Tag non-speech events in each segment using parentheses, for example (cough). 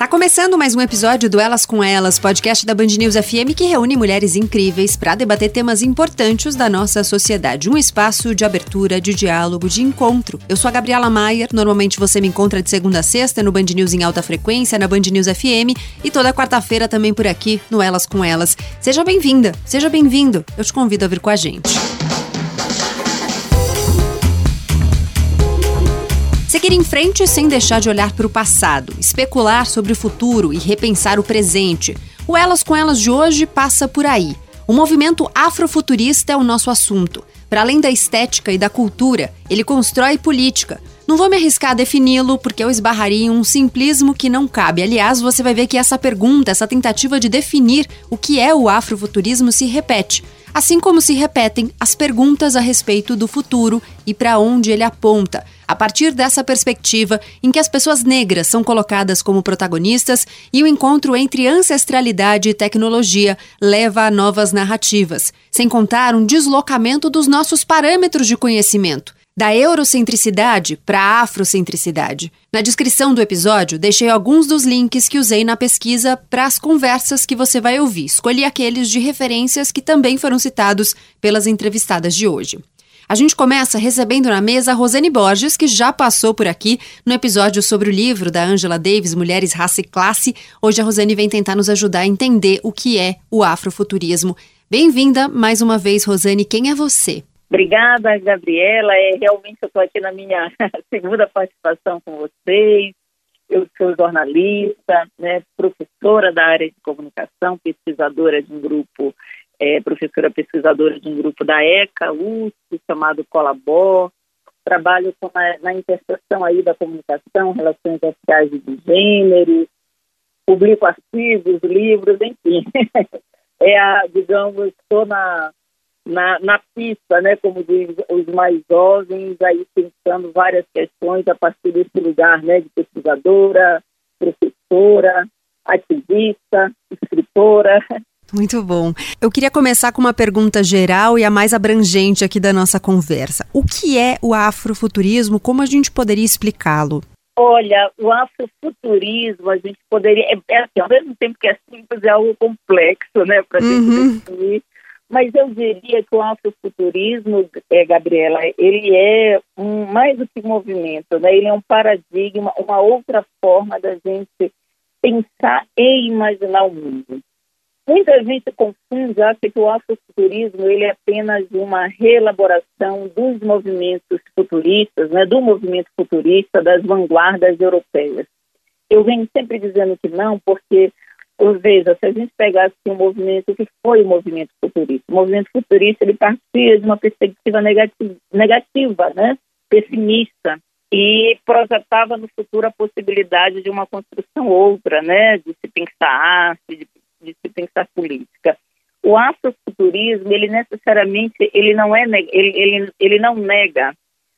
Tá começando mais um episódio do Elas com Elas, podcast da Band News FM que reúne mulheres incríveis para debater temas importantes da nossa sociedade. Um espaço de abertura, de diálogo, de encontro. Eu sou a Gabriela Maier, normalmente você me encontra de segunda a sexta no Band News em alta frequência, na Band News FM e toda quarta-feira também por aqui no Elas com Elas. Seja bem-vinda, seja bem-vindo. Eu te convido a vir com a gente. Seguir em frente sem deixar de olhar para o passado, especular sobre o futuro e repensar o presente. O Elas com Elas de hoje passa por aí. O movimento afrofuturista é o nosso assunto. Para além da estética e da cultura, ele constrói política. Não vou me arriscar a defini-lo porque eu esbarraria em um simplismo que não cabe. Aliás, você vai ver que essa pergunta, essa tentativa de definir o que é o afrofuturismo se repete assim como se repetem as perguntas a respeito do futuro e para onde ele aponta, a partir dessa perspectiva em que as pessoas negras são colocadas como protagonistas e o encontro entre ancestralidade e tecnologia leva a novas narrativas, sem contar um deslocamento dos nossos parâmetros de conhecimento da eurocentricidade para a afrocentricidade. Na descrição do episódio, deixei alguns dos links que usei na pesquisa para as conversas que você vai ouvir. Escolhi aqueles de referências que também foram citados pelas entrevistadas de hoje. A gente começa recebendo na mesa a Rosane Borges, que já passou por aqui no episódio sobre o livro da Angela Davis, Mulheres, Raça e Classe. Hoje a Rosane vem tentar nos ajudar a entender o que é o afrofuturismo. Bem-vinda mais uma vez, Rosane. Quem é você? Obrigada, Gabriela. É, realmente eu estou aqui na minha (laughs) segunda participação com vocês. Eu sou jornalista, né, professora da área de comunicação, pesquisadora de um grupo, é, professora pesquisadora de um grupo da ECA, USP, chamado Colabor. Trabalho a, na interseção aí da comunicação, relações sociais e de gênero, publico artigos, livros, enfim. (laughs) é a, digamos, estou na na, na pista, né, como diz os mais jovens, aí pensando várias questões a partir desse lugar, né, de pesquisadora, professora, ativista, escritora. Muito bom. Eu queria começar com uma pergunta geral e a mais abrangente aqui da nossa conversa. O que é o afrofuturismo? Como a gente poderia explicá-lo? Olha, o afrofuturismo, a gente poderia. É, é assim, ao mesmo tempo que é simples, é algo complexo, né, para a uhum. gente definir. Mas eu diria que o afrofuturismo, é, Gabriela, ele é um, mais do que movimento, né? ele é um paradigma, uma outra forma da gente pensar e imaginar o mundo. Muita gente confunde, acha que o afrofuturismo ele é apenas uma reelaboração dos movimentos futuristas, né, do movimento futurista, das vanguardas europeias. Eu venho sempre dizendo que não, porque veja, se a gente pegasse um movimento que foi o movimento futurista, o movimento futurista ele partia de uma perspectiva negativa, negativa né? pessimista, e projetava no futuro a possibilidade de uma construção outra, né? de se pensar arte, de, de se pensar política. O afrofuturismo, ele necessariamente, ele não é, ele, ele, ele não nega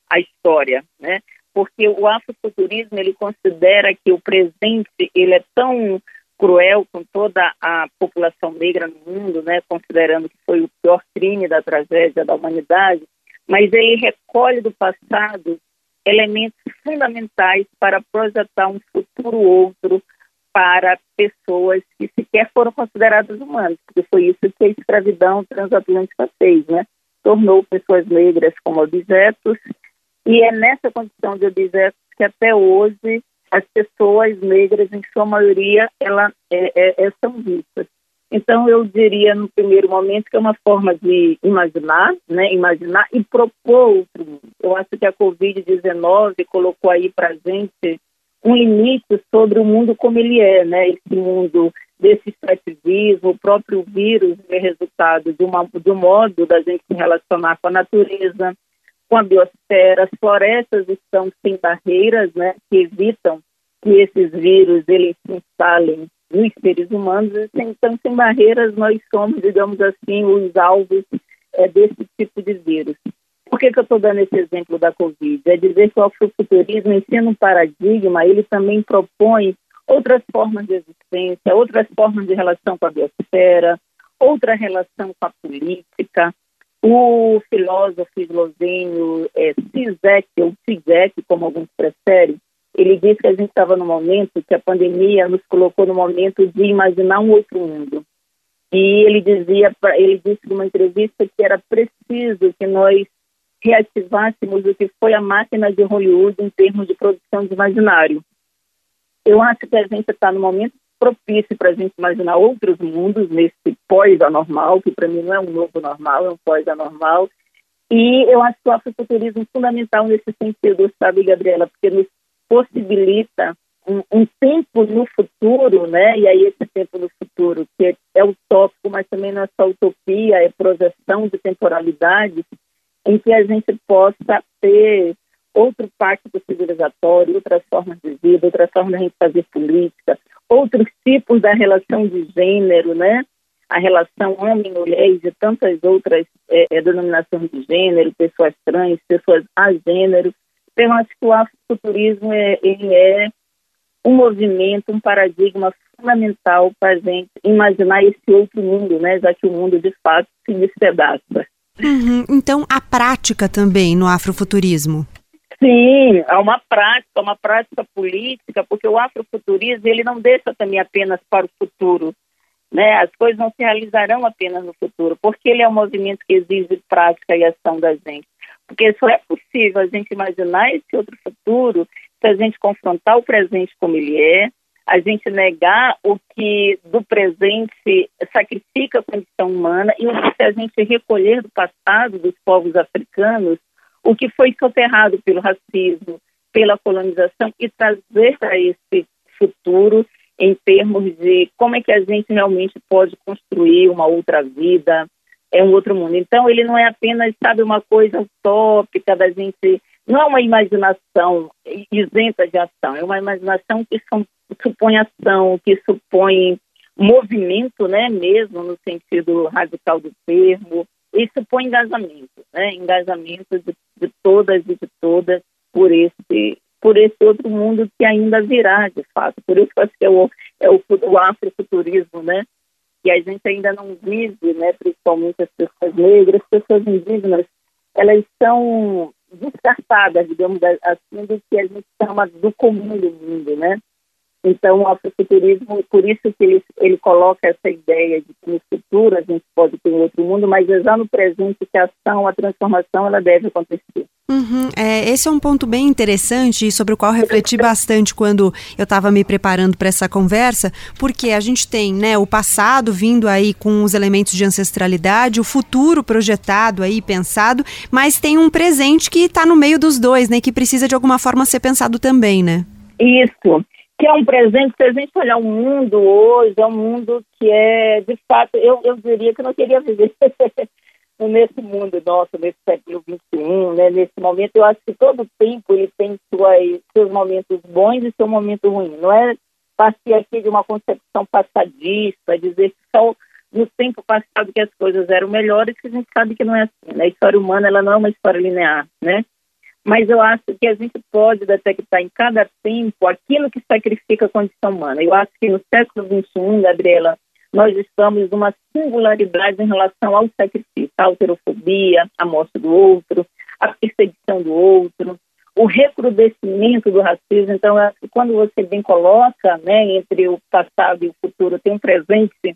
a história, né? Porque o afrofuturismo, ele considera que o presente, ele é tão cruel com toda a população negra no mundo, né, considerando que foi o pior crime da tragédia da humanidade, mas ele recolhe do passado elementos fundamentais para projetar um futuro outro para pessoas que sequer foram consideradas humanas, porque foi isso que a escravidão transatlântica fez, né? Tornou pessoas negras como objetos, e é nessa condição de objetos que até hoje as pessoas negras, em sua maioria, ela, é, é, é, são vistas. Então, eu diria, no primeiro momento, que é uma forma de imaginar, né, imaginar e propor outro mundo. Eu acho que a Covid-19 colocou aí para a gente um limite sobre o mundo como ele é, né, esse mundo desse extrativismo, o próprio vírus é resultado de, uma, um modo da gente se relacionar com a natureza, com a biosfera, as florestas estão sem barreiras, né, que evitam que esses vírus eles se instalem nos seres humanos, então sem barreiras nós somos, digamos assim, os alvos é, desse tipo de vírus. Por que, que eu estou dando esse exemplo da Covid? É dizer que o afrofuturismo ensina um paradigma, ele também propõe outras formas de existência, outras formas de relação com a biosfera, outra relação com a política, o filósofo esloveno é, Zizek, ou Zizek, como alguns preferem, ele disse que a gente estava no momento que a pandemia nos colocou no momento de imaginar um outro mundo. E ele dizia, ele disse numa entrevista que era preciso que nós reativássemos o que foi a máquina de Hollywood em termos de produção de imaginário. Eu acho que a gente está no momento propício para a gente imaginar outros mundos nesse pós-anormal, que para mim não é um novo normal, é um pós-anormal. E eu acho que o afrofuturismo é fundamental nesse sentido, sabe, Gabriela, porque nos possibilita um, um, tempo no futuro, né? E aí esse tempo no futuro, que é, utópico, mas também não é só utopia, é projeção de temporalidade, em que a gente possa ter outro pacto civilizatório, outras formas de vida, outras formas de a gente fazer política, outros tipos da relação de gênero, né? A relação homem-mulher e tantas outras é, é, denominações de gênero, pessoas trans, pessoas a gênero. Então, eu acho que o afrofuturismo é, ele é um movimento, um paradigma fundamental para a gente imaginar esse outro mundo, né? Já que o mundo, de fato, se despedaça. Uhum. Então, a prática também no afrofuturismo? Sim, é uma prática, uma prática política, porque o afrofuturismo ele não deixa também apenas para o futuro, né? As coisas não se realizarão apenas no futuro, porque ele é um movimento que exige prática e ação da gente. Porque só é possível a gente imaginar esse outro futuro se a gente confrontar o presente como ele é, a gente negar o que do presente sacrifica a condição humana e se a gente recolher do passado dos povos africanos o que foi soterrado pelo racismo, pela colonização e trazer para esse futuro em termos de como é que a gente realmente pode construir uma outra vida, é um outro mundo. Então, ele não é apenas, sabe, uma coisa utópica da gente, não é uma imaginação isenta de ação, é uma imaginação que supõe ação, que supõe movimento, né, mesmo no sentido radical do termo, e supõe engajamento, né, engajamento de, de todas e de todas por esse por esse outro mundo que ainda virá, de fato. Por isso que eu acho que é o, é o, o afrofuturismo, né? Que a gente ainda não vive, né? Principalmente as pessoas negras, as pessoas indígenas, elas são descartadas, digamos assim, do que a gente chama do comum do mundo, né? Então, o afrofuturismo, por isso que ele, ele coloca essa ideia de que no futuro a gente pode ter um outro mundo, mas é já no presente que a ação, a transformação, ela deve acontecer. Uhum, é, esse é um ponto bem interessante sobre o qual refleti bastante quando eu estava me preparando para essa conversa, porque a gente tem né, o passado vindo aí com os elementos de ancestralidade, o futuro projetado aí, pensado, mas tem um presente que está no meio dos dois, né, que precisa de alguma forma ser pensado também, né? Isso que é um presente, se a gente olhar o mundo hoje, é um mundo que é, de fato, eu, eu diria que eu não queria viver (laughs) nesse mundo nosso, nesse século XXI, né, nesse momento. Eu acho que todo tempo ele tem suas, seus momentos bons e seu momento ruim. Não é partir aqui de uma concepção passadista, dizer que só no tempo passado que as coisas eram melhores, que a gente sabe que não é assim. Né? A história humana ela não é uma história linear, né? Mas eu acho que a gente pode detectar em cada tempo aquilo que sacrifica a condição humana. Eu acho que no século XXI, Gabriela, nós estamos numa singularidade em relação ao sacrifício, a alterofobia, a morte do outro, a perseguição do outro, o recrudescimento do racismo. Então, quando você bem coloca, né, entre o passado e o futuro, tem um presente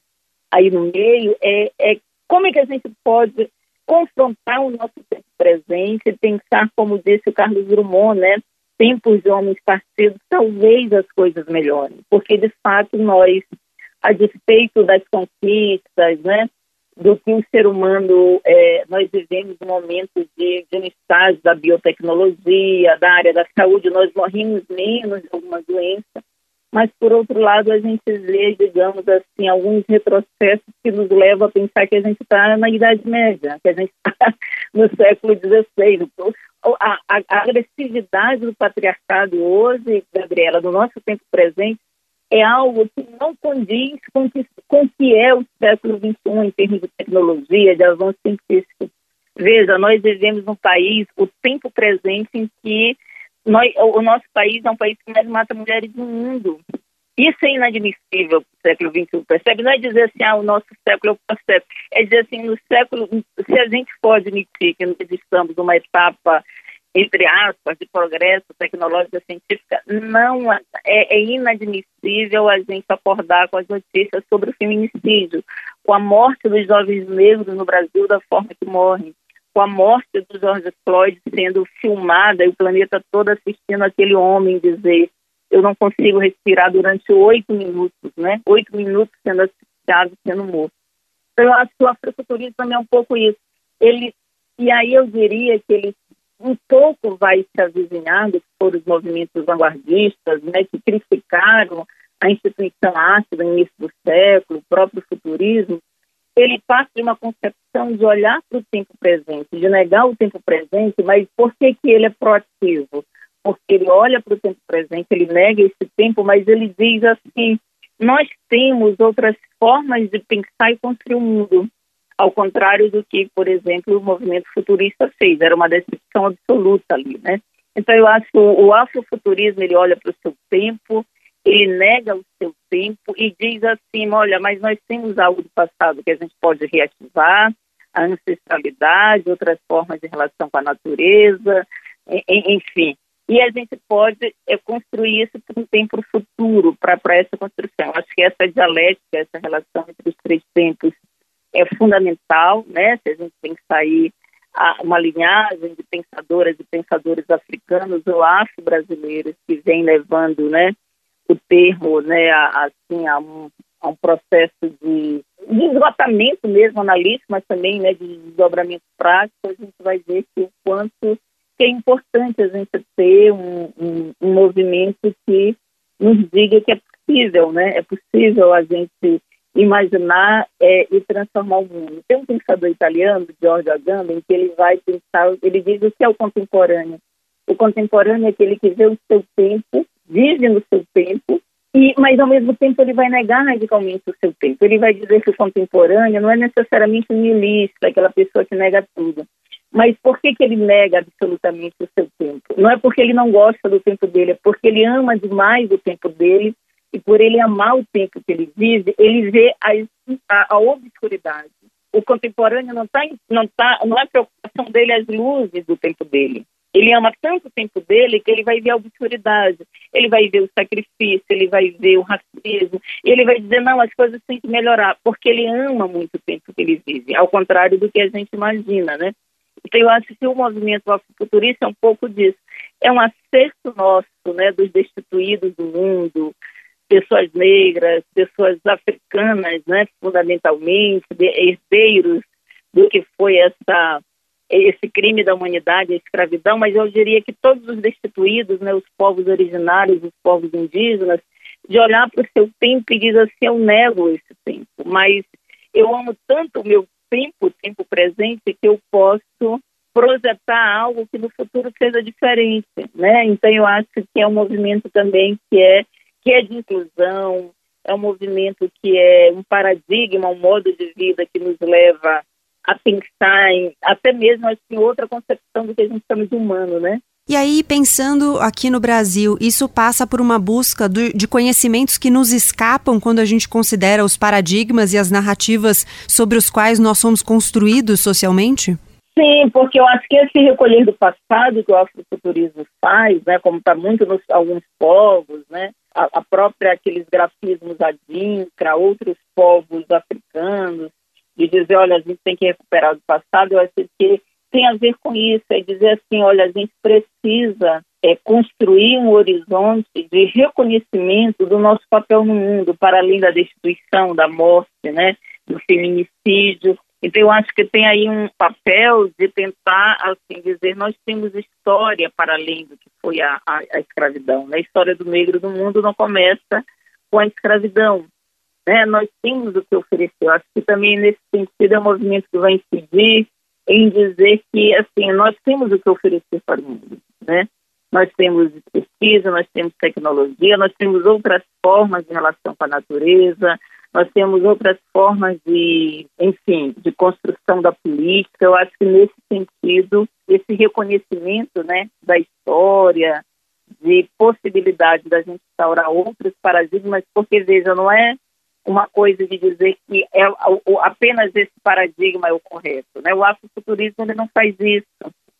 aí no meio, é, é como é que a gente pode confrontar o nosso tempo presente, pensar, como disse o Carlos Drummond, né? Tempos de homens partidos, talvez as coisas melhorem, porque de fato nós, a despeito das conquistas, né? Do que o ser humano, é, nós vivemos um momento de, de um estágio da biotecnologia, da área da saúde, nós morrimos menos de alguma doença, mas por outro lado a gente vê, digamos assim, alguns retrocessos que nos levam a pensar que a gente está na Idade Média, que a gente está (laughs) no século XVI. A, a, a, agressividade do patriarcado hoje, Gabriela, no nosso tempo presente, é algo que não condiz com que, com que é o século XXI em termos de tecnologia, de avanço científico. Veja, nós vivemos num país, o tempo presente, em que nós, o nosso país é um país que mais mata mulheres no mundo. Isso é inadmissível para o século XXI, percebe? Não é dizer assim, ah, o nosso século é o processo. É dizer assim, no século, se a gente pode admitir que nós estamos numa etapa entre aspas, de progresso tecnológico científica, não é, é, inadmissível a gente acordar com as notícias sobre o feminicídio, com a morte dos jovens negros no Brasil da forma que morrem, com a morte do George Floyd sendo filmada e o planeta todo assistindo aquele homem dizer eu não consigo respirar durante oito minutos, né? Oito minutos sendo asfixiado, sendo morto. Então, eu acho que o afrofuturismo também é um pouco isso. Ele, e aí eu diria que ele um pouco vai se avizinhando, que foram os movimentos vanguardistas, né, que criticaram a instituição ácida no início do século, o próprio futurismo, ele parte de uma concepção de olhar para o tempo presente, de negar o tempo presente, mas por que, que ele é proativo? Porque ele olha para o tempo presente, ele nega esse tempo, mas ele diz assim: nós temos outras formas de pensar e construir o mundo ao contrário do que, por exemplo, o movimento futurista fez, era uma decepção absoluta ali, né? Então eu acho que o afrofuturismo ele olha para o seu tempo, ele nega o seu tempo e diz assim, olha, mas nós temos algo do passado que a gente pode reativar, a ancestralidade, outras formas de relação com a natureza, enfim. E a gente pode é, construir isso para um tempo futuro, para essa construção. Acho que essa dialética, essa relação entre os três tempos é fundamental, né? Se a gente tem que sair uma linhagem de pensadoras e pensadores africanos ou afro-brasileiros que vem levando, né, o termo, né, a, assim, a um, a um processo de, de esgotamento mesmo analítico, mas também, né, de desdobramento prático, a gente vai ver que o quanto que é importante a gente ter um, um, um movimento que nos diga que é possível, né, é possível a gente imaginar é, e transformar o mundo. Tem um pensador italiano, Giorgio Agamben, que ele vai pensar, ele diz o que é o contemporâneo. O contemporâneo é aquele que vê o seu tempo, vive no seu tempo, e, mas ao mesmo tempo ele vai negar radicalmente o seu tempo. Ele vai dizer que o contemporâneo não é necessariamente nihilista, aquela pessoa que nega tudo. Mas por que, que ele nega absolutamente o seu tempo? Não é porque ele não gosta do tempo dele, é porque ele ama demais o tempo dele e por ele amar o tempo que ele vive, ele vê a, a, a obscuridade. O contemporâneo não tá, não tá, não é preocupação dele as luzes do tempo dele. Ele ama tanto o tempo dele que ele vai ver a obscuridade, ele vai ver o sacrifício, ele vai ver o racismo, e ele vai dizer, não, as coisas têm que melhorar, porque ele ama muito o tempo que ele vive, ao contrário do que a gente imagina, né? Então, eu acho que o movimento afrofuturista é um pouco disso. É um acerto nosso, né, dos destituídos do mundo, pessoas negras, pessoas africanas, né, fundamentalmente, herdeiros do que foi essa esse crime da humanidade, a escravidão, mas eu diria que todos os destituídos, né, os povos originários, os povos indígenas, de olhar para o seu tempo e dizer assim, eu nego esse tempo, mas eu amo tanto o meu tempo, o tempo presente, que eu posso projetar algo que no futuro seja diferente, né? Então eu acho que é um movimento também que é que é de inclusão, é um movimento que é um paradigma, um modo de vida que nos leva a pensar em, até mesmo em outra concepção do que a gente chama de humano, né? E aí, pensando aqui no Brasil, isso passa por uma busca do, de conhecimentos que nos escapam quando a gente considera os paradigmas e as narrativas sobre os quais nós somos construídos socialmente? Sim, porque eu acho que esse recolher do passado que o afrofuturismo faz, né, como está muito nos alguns povos, né, a, a própria aqueles grafismos adinkra, outros povos africanos, de dizer, olha, a gente tem que recuperar o passado, eu acho que tem a ver com isso, é dizer assim, olha, a gente precisa é, construir um horizonte de reconhecimento do nosso papel no mundo, para além da destruição, da morte, né, do feminicídio, então, eu acho que tem aí um papel de tentar, assim, dizer, nós temos história para além do que foi a, a, a escravidão. Né? A história do negro do mundo não começa com a escravidão. Né? Nós temos o que oferecer. Eu acho que também, nesse sentido, é um movimento que vai incidir em dizer que, assim, nós temos o que oferecer para o mundo, né? Nós temos pesquisa, nós temos tecnologia, nós temos outras formas de relação com a natureza, nós temos outras formas de, enfim, de construção da política. Eu acho que nesse sentido, esse reconhecimento, né, da história, de possibilidade da gente instaurar outros paradigmas, porque veja, não é uma coisa de dizer que é apenas esse paradigma é o correto, né? O afrofuturismo ele não faz isso.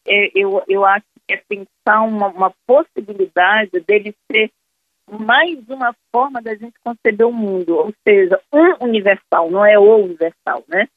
é, eu, eu acho que é pensar uma, uma possibilidade dele ser mais uma forma da gente conceber o mundo, ou seja, um universal, não é o universal, né?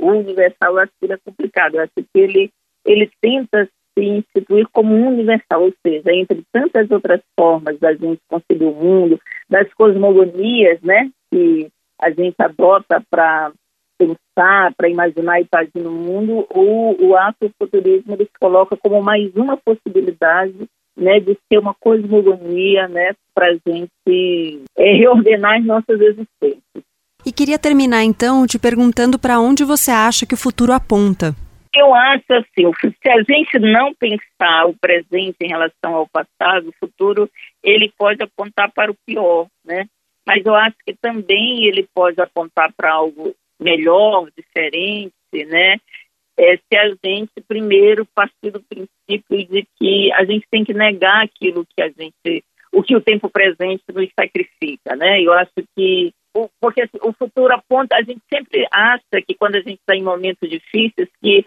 O universal eu acho que é complicado, eu acho que ele, ele tenta se instituir como um universal, ou seja, entre tantas outras formas da gente conceber o mundo, das cosmogonias, né, que a gente adota para pensar, para imaginar e agir no mundo, o, o afrofuturismo ele se coloca como mais uma possibilidade né, de ser uma cosmogonia né, para a gente é, reordenar as nossas existências. E queria terminar então te perguntando para onde você acha que o futuro aponta. Eu acho assim, se a gente não pensar o presente em relação ao passado, o futuro ele pode apontar para o pior, né? Mas eu acho que também ele pode apontar para algo melhor, diferente, né? É, se a gente primeiro partir do princípio de que a gente tem que negar aquilo que a gente, o que o tempo presente nos sacrifica, né? Eu acho que porque assim, o futuro aponta, a gente sempre acha que quando a gente está em momentos difíceis que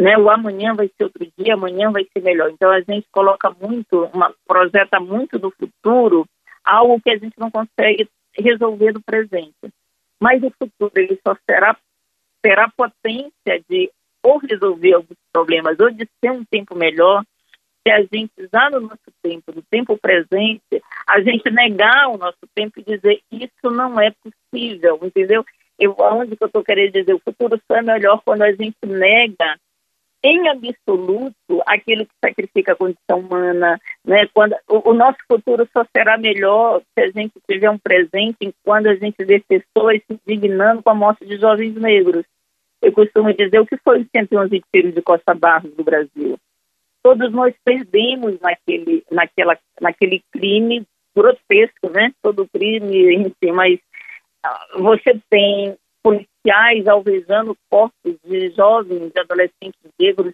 né, o amanhã vai ser outro dia, amanhã vai ser melhor. Então a gente coloca muito, uma, projeta muito do futuro algo que a gente não consegue resolver do presente. Mas o futuro ele só será terá potência de ou resolver alguns problemas ou de ser um tempo melhor se a gente usar no nosso tempo, no tempo presente, a gente negar o nosso tempo e dizer isso não é possível, entendeu? Eu, onde que eu estou querendo dizer? O futuro só é melhor quando a gente nega em absoluto aquilo que sacrifica a condição humana, né? Quando o, o, nosso futuro só será melhor se a gente tiver um presente quando a gente vê pessoas se indignando com a morte de jovens negros. Eu costumo dizer o que foi os 111 tiros de Costa Barros do Brasil. Todos nós perdemos naquele, naquela, naquele crime grotesco, né? Todo crime, enfim, mas ah, você tem policiais alvejando corpos de jovens, de adolescentes negros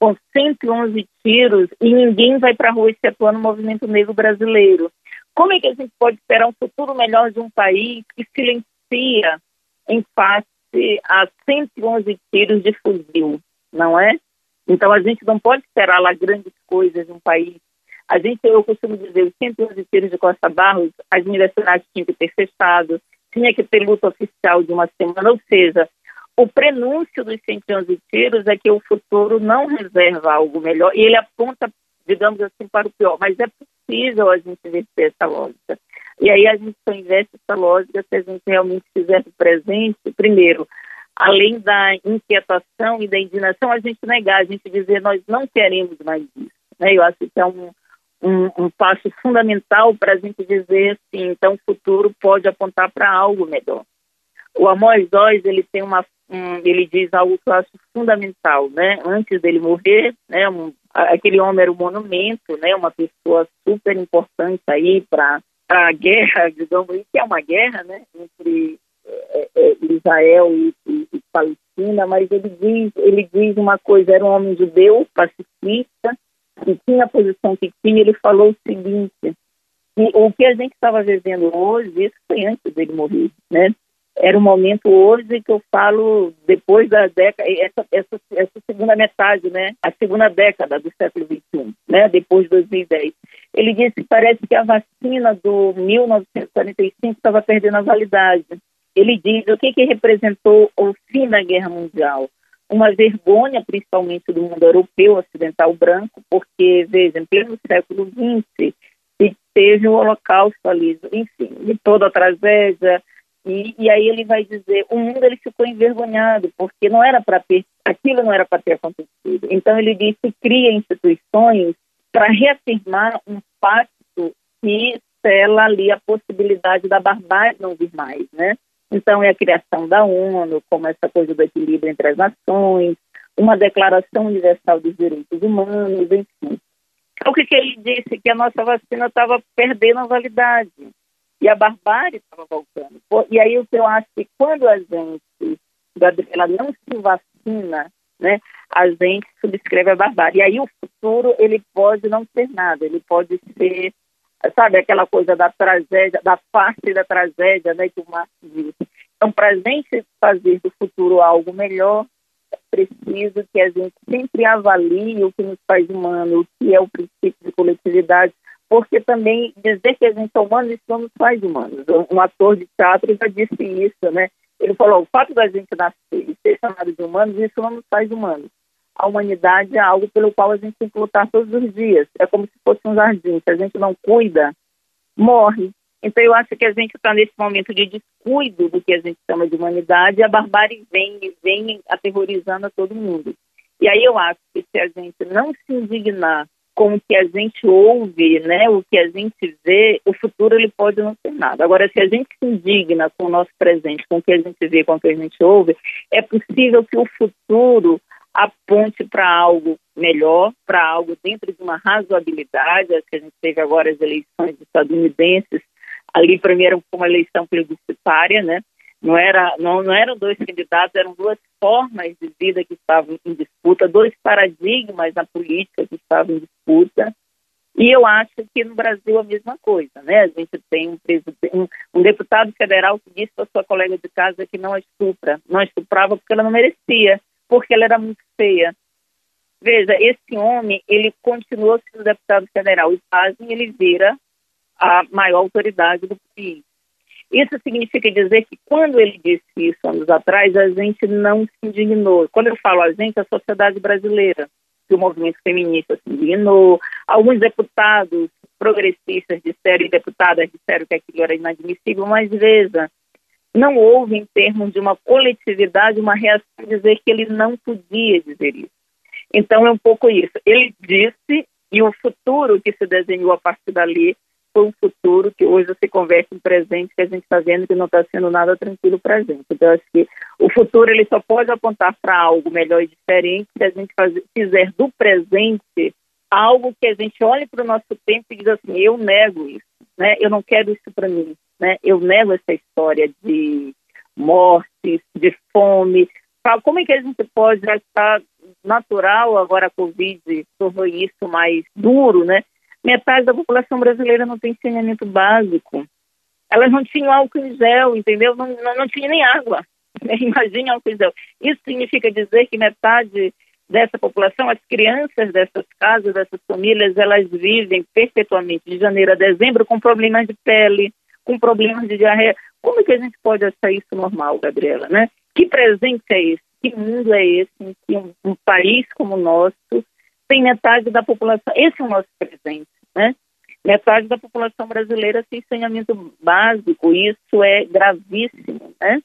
com 111 tiros e ninguém vai para a rua atuar no movimento negro brasileiro. Como é que a gente pode esperar um futuro melhor de um país que silencia em face a 111 tiros de fuzil, não é? Então a gente não pode esperar lá grandes coisas de um país. A gente, eu costumo dizer, os 111 tiros de Costa Barros, as universidades tinham que ter fechado, tinha que ter luta oficial de uma semana, ou seja, o prenúncio dos 111 tiros é que o futuro não reserva algo melhor e ele aponta, digamos assim, para o pior, mas é possível a gente inverter essa lógica. E aí a gente só investe essa lógica se a gente realmente fizer presente, primeiro, além da inquietação e da indignação, a gente negar, a gente dizer nós não queremos mais isso. Né? Eu acho que é um, um, um passo fundamental para a gente dizer assim, então o futuro pode apontar para algo melhor. O Amós Dóis, ele tem uma, um, ele diz algo que eu acho fundamental, né? Antes dele morrer, né? Um, aquele homem era um monumento, né? Uma pessoa super importante aí para a guerra, (laughs) digamos, que é uma guerra, né? Entre é, é, Israel e, e, e, Palestina, mas ele diz, ele diz uma coisa, era um homem judeu, pacifista, e tinha a posição que tinha, ele falou o seguinte, o que a gente estava vivendo hoje, isso foi antes dele morrer, né? Era um momento hoje que eu falo depois da década, essa, essa, essa segunda metade, né? A segunda década do século XXI, né? Depois de 2010. Ele disse que parece que a vacina do 1945 estava perdendo a validade. Ele diz o que, que representou o fim da Guerra Mundial uma vergonha, principalmente do mundo europeu, ocidental branco, porque, veja, em pleno século XX, teve o Holocausto ali, enfim, de toda a tragédia, e, e, aí ele vai dizer, o mundo ele ficou envergonhado, porque não era para ter, aquilo não era para ter acontecido. Então ele disse, cria instituições para reafirmar um pacto que sela ali a possibilidade da barbárie não vir mais, né? Então, é a criação da ONU, como essa coisa do equilíbrio entre as nações, uma declaração universal dos direitos humanos, enfim. Então, o que, que ele disse? Que a nossa vacina estava perdendo a validade e a barbárie estava voltando. E aí o que eu acho que quando a gente, Gabriela, não se vacina, né, a gente subscreve a barbárie. E aí o futuro, ele pode não ser nada, ele pode ser sabe, aquela coisa da tragédia, da face da tragédia, né, que o Marx disse. Então, para a gente fazer do futuro algo melhor, preciso que a gente sempre avalie o que nos faz humano, o que é o princípio de coletividade, porque também dizer que a gente é humano, isso não nos faz humanos. Um ator de teatro já disse isso, né? Ele falou, o fato da gente nascer e ser chamado de humanos, isso não nos faz humanos. A humanidade é algo pelo qual a gente tem que lutar todos os dias. É como se fosse um jardim. Se a gente não cuida, morre. Então, eu acho que a gente está nesse momento de descuido do que a gente chama de humanidade, e a barbárie vem e vem aterrorizando a todo mundo. E aí eu acho que se a gente não se indignar com o que a gente ouve, né, o que a gente vê, o futuro ele pode não ser nada. Agora, se a gente se indigna com o nosso presente, com o que a gente vê, com o que a gente ouve, é possível que o futuro aponte para algo melhor, para algo dentro de uma razoabilidade. Acho que a gente teve agora as eleições estadunidenses, ali primeiro foi uma eleição plebiscitária, né? Não, era, não, não eram dois candidatos, eram duas formas de vida que estavam em disputa, dois paradigmas na política que estavam em disputa. E eu acho que no Brasil a mesma coisa, né? A gente tem um, um, um deputado federal que disse para sua colega de casa que não a estupra, não a estuprava porque ela não merecia, porque ela era muito feia. Veja, esse homem, ele continuou sendo deputado federal e fazem ele vira a maior autoridade do país. Isso significa dizer que quando ele disse isso anos atrás, a gente não se indignou. Quando eu falo a gente, a sociedade brasileira, que o movimento feminista se indignou, alguns deputados progressistas disseram e deputadas disseram que aquilo era inadmissível, mas veja, não houve em termos de uma coletividade uma reação dizer que ele não podia dizer isso. Então é um pouco isso. Ele disse e o futuro que se desenhou a partir dali foi um futuro que hoje se converte em presente que a gente está vendo que não está sendo nada tranquilo para a gente. Então, acho que o futuro ele só pode apontar para algo melhor e diferente se a gente fazer, fizer do presente algo que a gente olhe para o nosso tempo e diz assim, eu nego isso, né? Eu não quero isso para mim, né? Eu nego essa história de mortes, de fome. Como é que a gente pode estar natural agora a Covid tornou isso mais duro, né? metade da população brasileira não tem saneamento básico. Elas não tinham álcool em gel, entendeu? Não, não, não tinha nem água. (laughs) Imagine álcool em gel. Isso significa dizer que metade dessa população, as crianças dessas casas, dessas famílias, elas vivem perpetuamente de janeiro a dezembro com problemas de pele, com problemas de diarreia. Como é que a gente pode achar isso normal, Gabriela, né? Que presente é esse? Que mundo é esse em que um, um país como o nosso tem metade da população? Esse é o nosso presente né? Metade da população brasileira sem saneamento básico, isso é gravíssimo, né?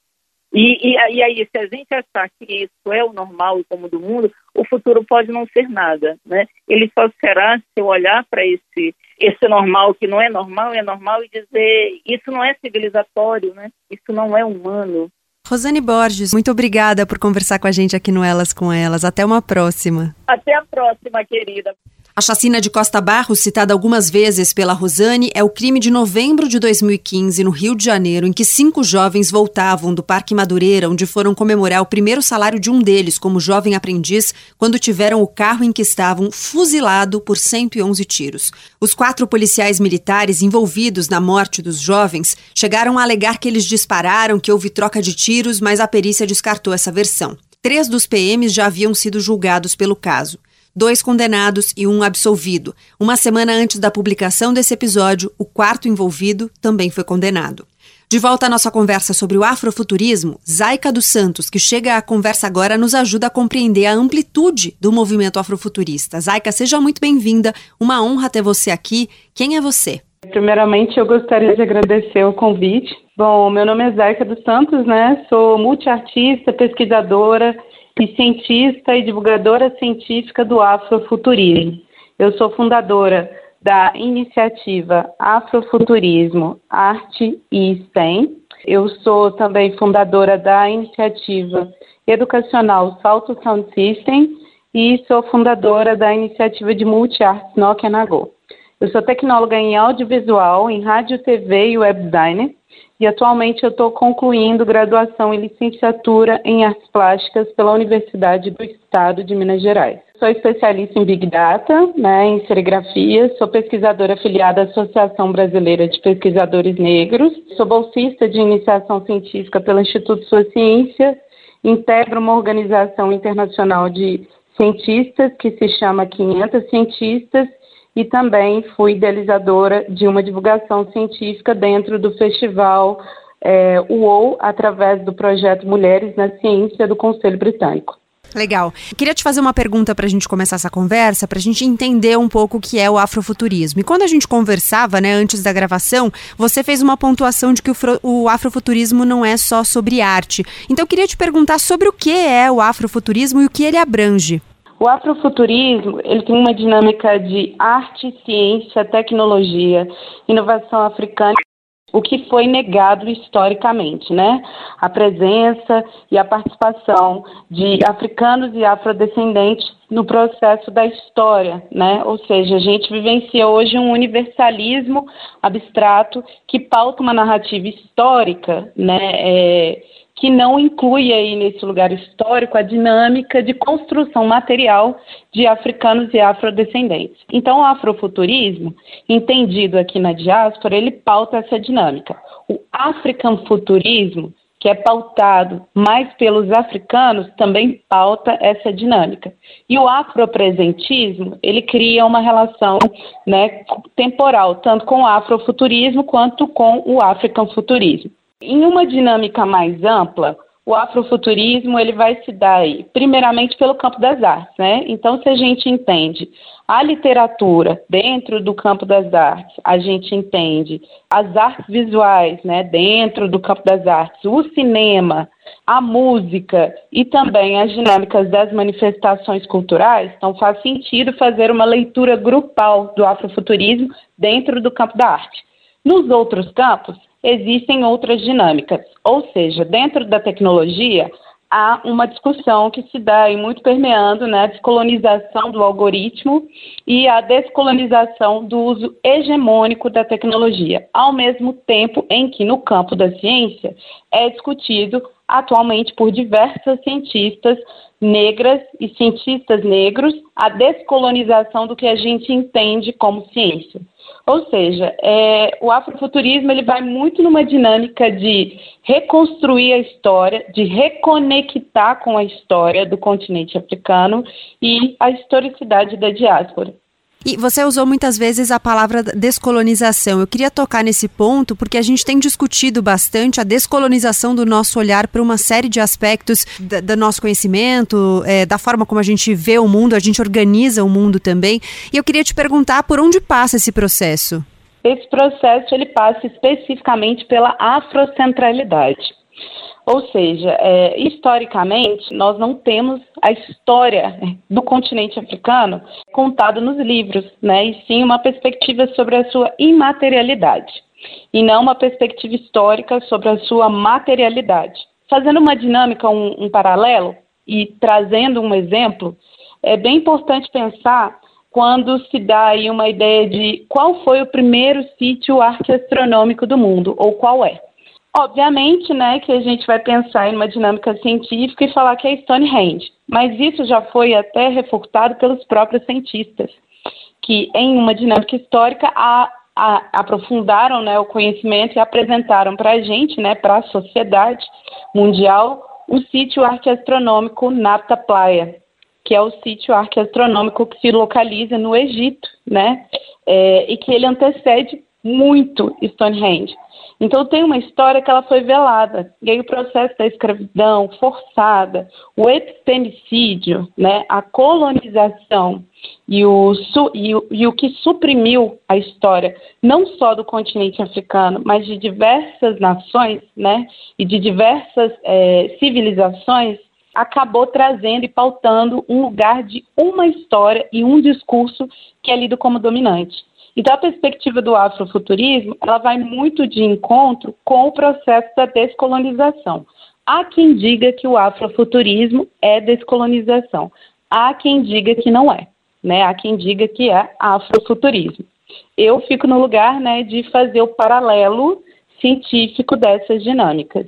E, e, e, aí, se a gente achar que isso é o normal e como do mundo, o futuro pode não ser nada, né? Ele só será se eu olhar para esse esse normal que não é normal, é normal e dizer isso não é civilizatório, né? Isso não é humano. Rosane Borges, muito obrigada por conversar com a gente aqui no Elas com Elas. Até uma próxima. Até a próxima, querida. A chacina de Costa Barros, citada algumas vezes pela Rosane, é o crime de novembro de 2015, no Rio de Janeiro, em que cinco jovens voltavam do Parque Madureira, onde foram comemorar o primeiro salário de um deles como jovem aprendiz, quando tiveram o carro em que estavam fuzilado por 111 tiros. Os quatro policiais militares envolvidos na morte dos jovens chegaram a alegar que eles dispararam, que houve troca de tiros, mas a perícia descartou essa versão. Três dos PMs já haviam sido julgados pelo caso dois condenados e um absolvido. Uma semana antes da publicação desse episódio, o quarto envolvido também foi condenado. De volta à nossa conversa sobre o afrofuturismo, Zaica dos Santos, que chega à conversa agora, nos ajuda a compreender a amplitude do movimento afrofuturista. Zaica, seja muito bem-vinda. Uma honra ter você aqui. Quem é você? Primeiramente, eu gostaria de agradecer o convite. Bom, meu nome é Zaica dos Santos, né? Sou multiartista, pesquisadora e cientista e divulgadora científica do afrofuturismo. Eu sou fundadora da iniciativa Afrofuturismo Arte e STEM. Eu sou também fundadora da iniciativa educacional Salto Sound System e sou fundadora da iniciativa de multiartes Nokia Nagô. Eu sou tecnóloga em audiovisual, em rádio, TV e web designer e atualmente eu estou concluindo graduação e licenciatura em artes plásticas pela Universidade do Estado de Minas Gerais. Sou especialista em Big Data, né, em serigrafia, sou pesquisadora afiliada à Associação Brasileira de Pesquisadores Negros, sou bolsista de iniciação científica pelo Instituto Sua Ciência integro uma organização internacional de cientistas que se chama 500 Cientistas e também fui idealizadora de uma divulgação científica dentro do festival é, UOL através do projeto Mulheres na Ciência do Conselho Britânico. Legal. Queria te fazer uma pergunta para a gente começar essa conversa, para a gente entender um pouco o que é o afrofuturismo. E quando a gente conversava, né, antes da gravação, você fez uma pontuação de que o, o afrofuturismo não é só sobre arte. Então eu queria te perguntar sobre o que é o afrofuturismo e o que ele abrange. O afrofuturismo ele tem uma dinâmica de arte, ciência, tecnologia, inovação africana o que foi negado historicamente, né? A presença e a participação de africanos e afrodescendentes no processo da história, né? Ou seja, a gente vivencia hoje um universalismo abstrato que pauta uma narrativa histórica, né? É, que não inclui aí nesse lugar histórico a dinâmica de construção material de africanos e afrodescendentes. Então, o afrofuturismo, entendido aqui na diáspora, ele pauta essa dinâmica. O africanfuturismo, que é pautado mais pelos africanos, também pauta essa dinâmica. E o afropresentismo, ele cria uma relação né, temporal, tanto com o afrofuturismo quanto com o africanfuturismo. Em uma dinâmica mais ampla, o afrofuturismo ele vai se dar aí, primeiramente pelo campo das artes, né? Então, se a gente entende a literatura dentro do campo das artes, a gente entende as artes visuais, né, dentro do campo das artes, o cinema, a música e também as dinâmicas das manifestações culturais, então faz sentido fazer uma leitura grupal do afrofuturismo dentro do campo da arte. Nos outros campos, existem outras dinâmicas. Ou seja, dentro da tecnologia, há uma discussão que se dá e muito permeando né, descolonização do algoritmo e a descolonização do uso hegemônico da tecnologia, ao mesmo tempo em que no campo da ciência é discutido atualmente por diversas cientistas negras e cientistas negros a descolonização do que a gente entende como ciência. Ou seja, é, o afrofuturismo ele vai muito numa dinâmica de reconstruir a história, de reconectar com a história do continente africano e a historicidade da diáspora. E você usou muitas vezes a palavra descolonização. Eu queria tocar nesse ponto porque a gente tem discutido bastante a descolonização do nosso olhar para uma série de aspectos do nosso conhecimento, é, da forma como a gente vê o mundo, a gente organiza o mundo também. E eu queria te perguntar por onde passa esse processo. Esse processo ele passa especificamente pela afrocentralidade. Ou seja, é, historicamente, nós não temos a história do continente africano contada nos livros, né? e sim uma perspectiva sobre a sua imaterialidade, e não uma perspectiva histórica sobre a sua materialidade. Fazendo uma dinâmica, um, um paralelo, e trazendo um exemplo, é bem importante pensar quando se dá aí uma ideia de qual foi o primeiro sítio arqueastronômico do mundo, ou qual é. Obviamente, né, que a gente vai pensar em uma dinâmica científica e falar que é Stonehenge, mas isso já foi até refutado pelos próprios cientistas, que em uma dinâmica histórica a, a, aprofundaram né, o conhecimento e apresentaram para a gente, né, para a sociedade mundial, o sítio arqueastronômico Nata Playa, que é o sítio arqueastronômico que se localiza no Egito, né, é, e que ele antecede muito Stonehenge. Então tem uma história que ela foi velada. E aí o processo da escravidão forçada, o epistemicídio, né, a colonização e o, e, o, e o que suprimiu a história, não só do continente africano, mas de diversas nações né, e de diversas é, civilizações, acabou trazendo e pautando um lugar de uma história e um discurso que é lido como dominante. Então, a perspectiva do afrofuturismo, ela vai muito de encontro com o processo da descolonização. Há quem diga que o afrofuturismo é descolonização. Há quem diga que não é. Né? Há quem diga que é afrofuturismo. Eu fico no lugar né, de fazer o paralelo científico dessas dinâmicas.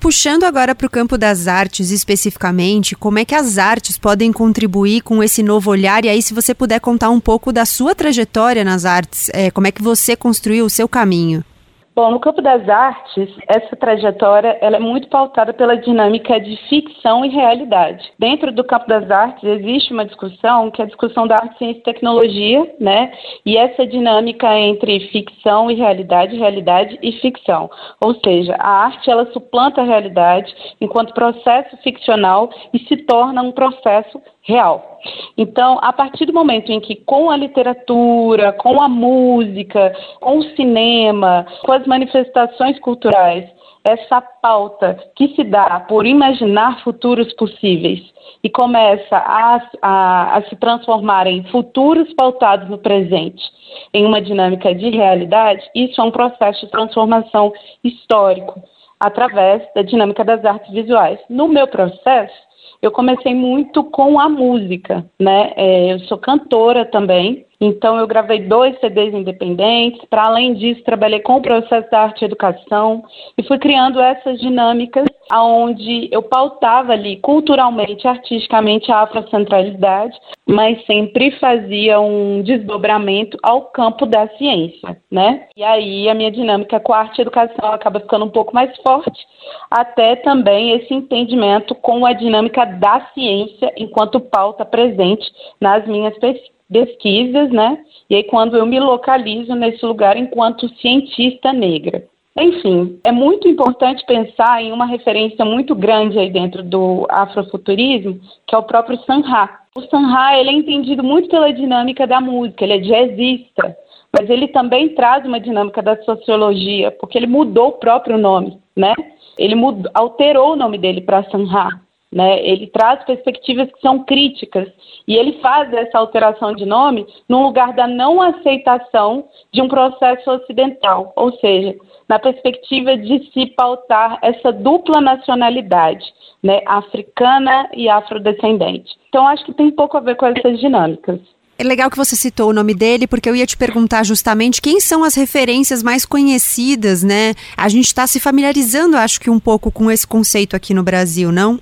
Puxando agora para o campo das artes especificamente, como é que as artes podem contribuir com esse novo olhar? E aí, se você puder contar um pouco da sua trajetória nas artes, é, como é que você construiu o seu caminho? Bom, no campo das artes, essa trajetória ela é muito pautada pela dinâmica de ficção e realidade. Dentro do campo das artes existe uma discussão que é a discussão da arte, ciência e tecnologia, né? E essa dinâmica entre ficção e realidade, realidade e ficção. Ou seja, a arte ela suplanta a realidade enquanto processo ficcional e se torna um processo real. Então, a partir do momento em que, com a literatura, com a música, com o cinema, com as manifestações culturais, essa pauta que se dá por imaginar futuros possíveis e começa a, a, a, se transformar em futuros pautados no presente, em uma dinâmica de realidade, isso é um processo de transformação histórico através da dinâmica das artes visuais. No meu processo, eu comecei muito com a música, né? É, eu sou cantora também, então eu gravei dois CDs independentes. Para além disso, trabalhei com o processo da arte e educação e fui criando essas dinâmicas aonde eu pautava ali culturalmente, artisticamente a afrocentralidade, mas sempre fazia um desdobramento ao campo da ciência, né? E aí a minha dinâmica com a arte e educação acaba ficando um pouco mais forte, até também esse entendimento com a dinâmica da ciência enquanto pauta presente nas minhas pesquisas, né? E aí quando eu me localizo nesse lugar enquanto cientista negra. Enfim, é muito importante pensar em uma referência muito grande aí dentro do afrofuturismo, que é o próprio Sanha. O Sanha ele é entendido muito pela dinâmica da música, ele é jazzista, mas ele também traz uma dinâmica da sociologia, porque ele mudou o próprio nome, né? Ele mudou, alterou o nome dele para Sanha. Né? Ele traz perspectivas que são críticas e ele faz essa alteração de nome no lugar da não aceitação de um processo ocidental, ou seja, na perspectiva de se pautar essa dupla nacionalidade, né, africana e afrodescendente. Então, acho que tem pouco a ver com essas dinâmicas. É legal que você citou o nome dele, porque eu ia te perguntar justamente quem são as referências mais conhecidas, né? A gente está se familiarizando, acho que um pouco com esse conceito aqui no Brasil, não?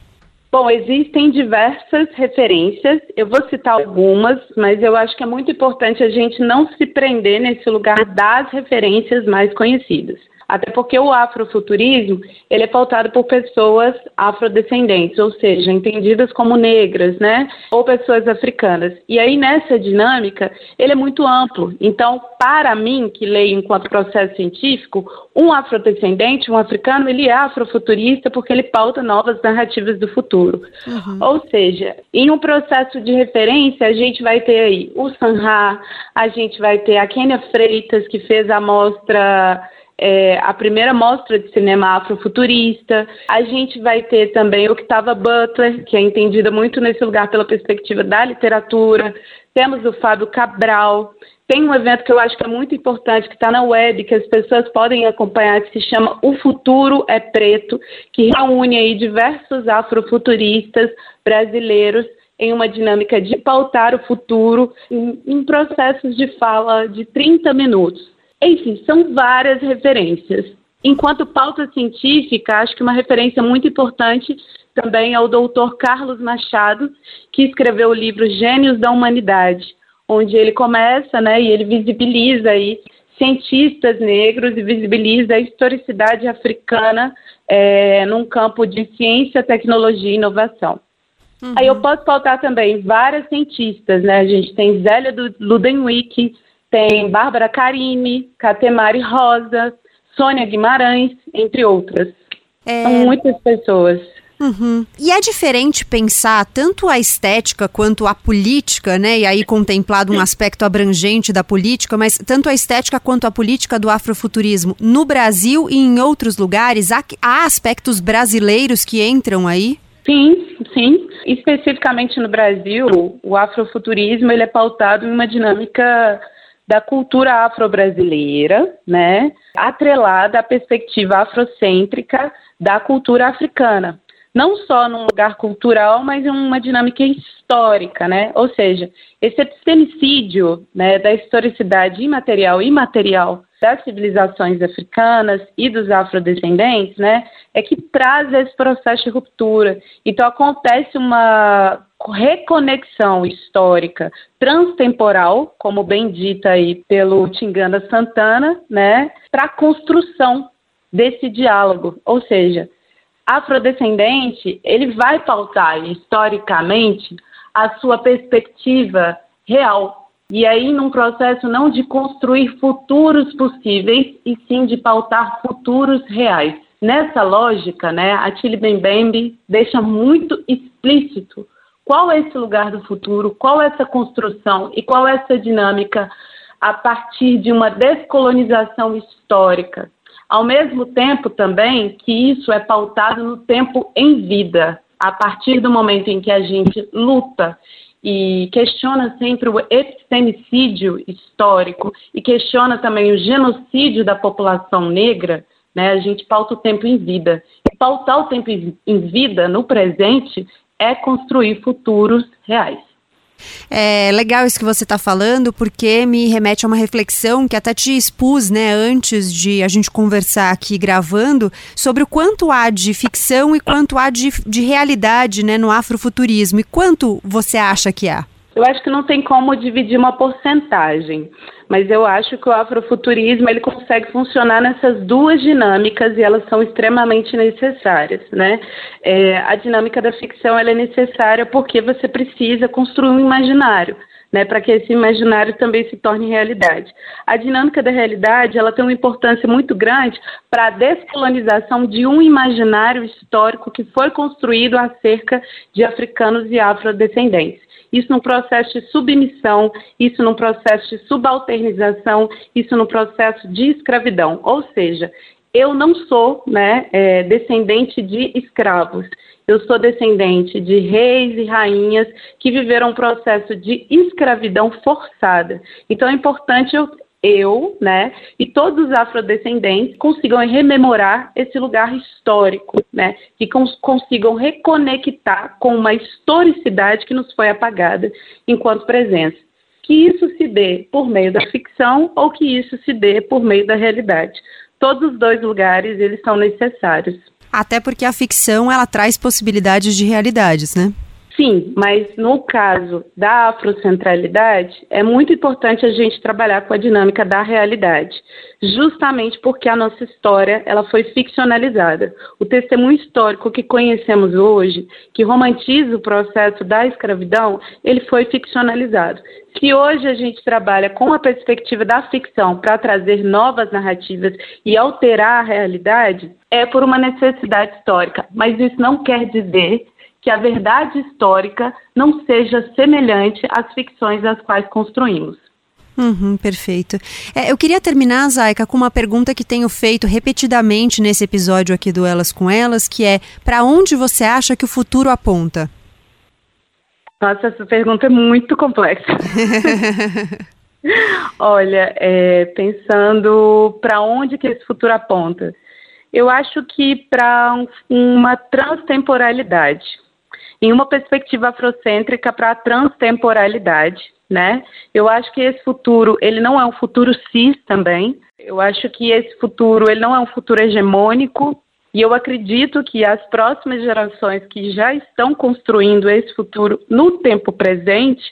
Bom, existem diversas referências, eu vou citar algumas, mas eu acho que é muito importante a gente não se prender nesse lugar das referências mais conhecidas. Até porque o afrofuturismo, ele é pautado por pessoas afrodescendentes, ou seja, entendidas como negras, né? Ou pessoas africanas. E aí, nessa dinâmica, ele é muito amplo. Então, para mim, que leio enquanto processo científico, um afrodescendente, um africano, ele é afrofuturista porque ele pauta novas narrativas do futuro. Uhum. Ou seja, em um processo de referência, a gente vai ter aí o Sanha, a gente vai ter a Kênia Freitas, que fez a mostra é, a primeira mostra de cinema afrofuturista. A gente vai ter também Octava Butler, que é entendida muito nesse lugar pela perspectiva da literatura. Temos o Fábio Cabral. Tem um evento que eu acho que é muito importante, que está na web, que as pessoas podem acompanhar, que se chama O Futuro é Preto, que reúne aí diversos afrofuturistas brasileiros em uma dinâmica de pautar o futuro em, em processos de fala de 30 minutos. Enfim, são várias referências. Enquanto pauta científica, acho que uma referência muito importante também é o doutor Carlos Machado, que escreveu o livro Gênios da Humanidade, onde ele começa, né, e ele visibiliza aí cientistas negros e visibiliza a historicidade africana é, num campo de ciência, tecnologia e inovação. Uhum. Aí eu posso pautar também várias cientistas, né? A gente tem Zélia Ludenwick, tem Bárbara Carime, Catemari Rosa, Sônia Guimarães, entre outras. É... São muitas pessoas. Uhum. E é diferente pensar tanto a estética quanto a política, né? E aí contemplado um aspecto abrangente da política, mas tanto a estética quanto a política do afrofuturismo no Brasil e em outros lugares, há, há aspectos brasileiros que entram aí? Sim, sim. Especificamente no Brasil, o afrofuturismo ele é pautado em uma dinâmica da cultura afro-brasileira, né, atrelada à perspectiva afrocêntrica da cultura africana. Não só num lugar cultural, mas em uma dinâmica histórica, né? Ou seja, esse epistemicídio né, da historicidade imaterial e imaterial das civilizações africanas e dos afrodescendentes, né, é que traz esse processo de ruptura. Então acontece uma reconexão histórica transtemporal, como bem dita aí pelo Tinganda Santana, né, para a construção desse diálogo. Ou seja, afrodescendente, ele vai pautar historicamente a sua perspectiva real. E aí, num processo não de construir futuros possíveis, e sim de pautar futuros reais. Nessa lógica, né, a Tilly Bembembe deixa muito explícito qual é esse lugar do futuro, qual é essa construção e qual é essa dinâmica a partir de uma descolonização histórica. Ao mesmo tempo também que isso é pautado no tempo em vida, a partir do momento em que a gente luta e questiona sempre o epistemicídio histórico e questiona também o genocídio da população negra, né, a gente pauta o tempo em vida. E pautar o tempo em vida no presente é construir futuros reais. É legal isso que você está falando, porque me remete a uma reflexão que até te expus, né, antes de a gente conversar aqui gravando, sobre o quanto há de ficção e quanto há de, de realidade, né, no afrofuturismo. E quanto você acha que há? Eu acho que não tem como dividir uma porcentagem, mas eu acho que o afrofuturismo ele consegue funcionar nessas duas dinâmicas e elas são extremamente necessárias, né? É, a dinâmica da ficção ela é necessária porque você precisa construir um imaginário. Né, para que esse imaginário também se torne realidade. A dinâmica da realidade ela tem uma importância muito grande para a descolonização de um imaginário histórico que foi construído acerca de africanos e afrodescendentes isso num processo de submissão, isso num processo de subalternização, isso num processo de escravidão. Ou seja, eu não sou né, é, descendente de escravos, eu sou descendente de reis e rainhas que viveram um processo de escravidão forçada. Então é importante eu, eu, né, e todos os afrodescendentes consigam rememorar esse lugar histórico, né, que cons consigam reconectar com uma historicidade que nos foi apagada enquanto presença. Que isso se dê por meio da ficção ou que isso se dê por meio da realidade. Todos os dois lugares, eles são necessários. Até porque a ficção, ela traz possibilidades de realidades, né? Sim, mas no caso da afrocentralidade, é muito importante a gente trabalhar com a dinâmica da realidade, justamente porque a nossa história ela foi ficcionalizada. O testemunho histórico que conhecemos hoje, que romantiza o processo da escravidão, ele foi ficcionalizado. Se hoje a gente trabalha com a perspectiva da ficção para trazer novas narrativas e alterar a realidade, é por uma necessidade histórica, mas isso não quer dizer que a verdade histórica não seja semelhante às ficções as quais construímos. Uhum, perfeito. É, eu queria terminar, Zaika, com uma pergunta que tenho feito repetidamente nesse episódio aqui do Elas com Elas, que é: para onde você acha que o futuro aponta? Nossa, essa pergunta é muito complexa. (laughs) Olha, é, pensando para onde que esse futuro aponta, eu acho que para um, uma transtemporalidade em uma perspectiva afrocêntrica para a transtemporalidade, né? Eu acho que esse futuro, ele não é um futuro cis também. Eu acho que esse futuro, ele não é um futuro hegemônico, e eu acredito que as próximas gerações que já estão construindo esse futuro no tempo presente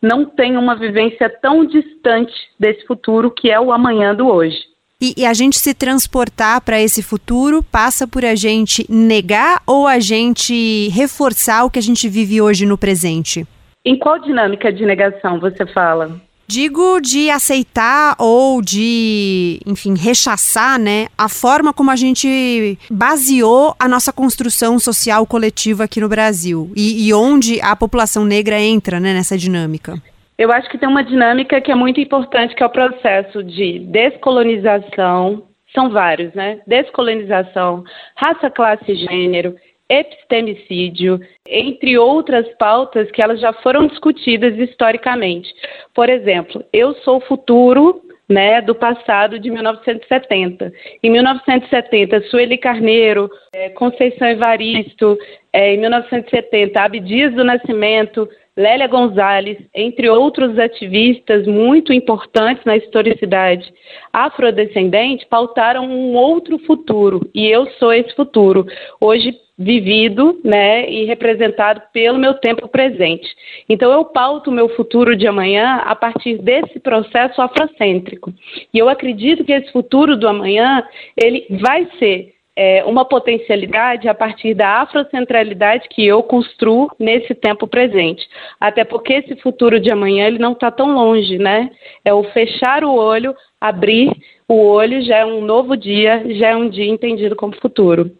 não têm uma vivência tão distante desse futuro que é o amanhã do hoje. E, e a gente se transportar para esse futuro passa por a gente negar ou a gente reforçar o que a gente vive hoje no presente? Em qual dinâmica de negação você fala? Digo de aceitar ou de, enfim, rechaçar, né, a forma como a gente baseou a nossa construção social coletiva aqui no Brasil e, e onde a população negra entra, né, nessa dinâmica. Eu acho que tem uma dinâmica que é muito importante, que é o processo de descolonização, são vários, né? Descolonização, raça, classe e gênero, epistemicídio, entre outras pautas que elas já foram discutidas historicamente. Por exemplo, eu sou futuro né, do passado de 1970. Em 1970, Sueli Carneiro, é, Conceição Evaristo, é, em 1970, Abdias do Nascimento, Lélia Gonzalez, entre outros ativistas muito importantes na historicidade afrodescendente, pautaram um outro futuro, e eu sou esse futuro. Hoje, vivido, né, e representado pelo meu tempo presente. Então eu pauto o meu futuro de amanhã a partir desse processo afrocêntrico. E eu acredito que esse futuro do amanhã, ele vai ser é, uma potencialidade a partir da afrocentralidade que eu construo nesse tempo presente. Até porque esse futuro de amanhã ele não está tão longe, né? É o fechar o olho, abrir o olho, já é um novo dia, já é um dia entendido como futuro.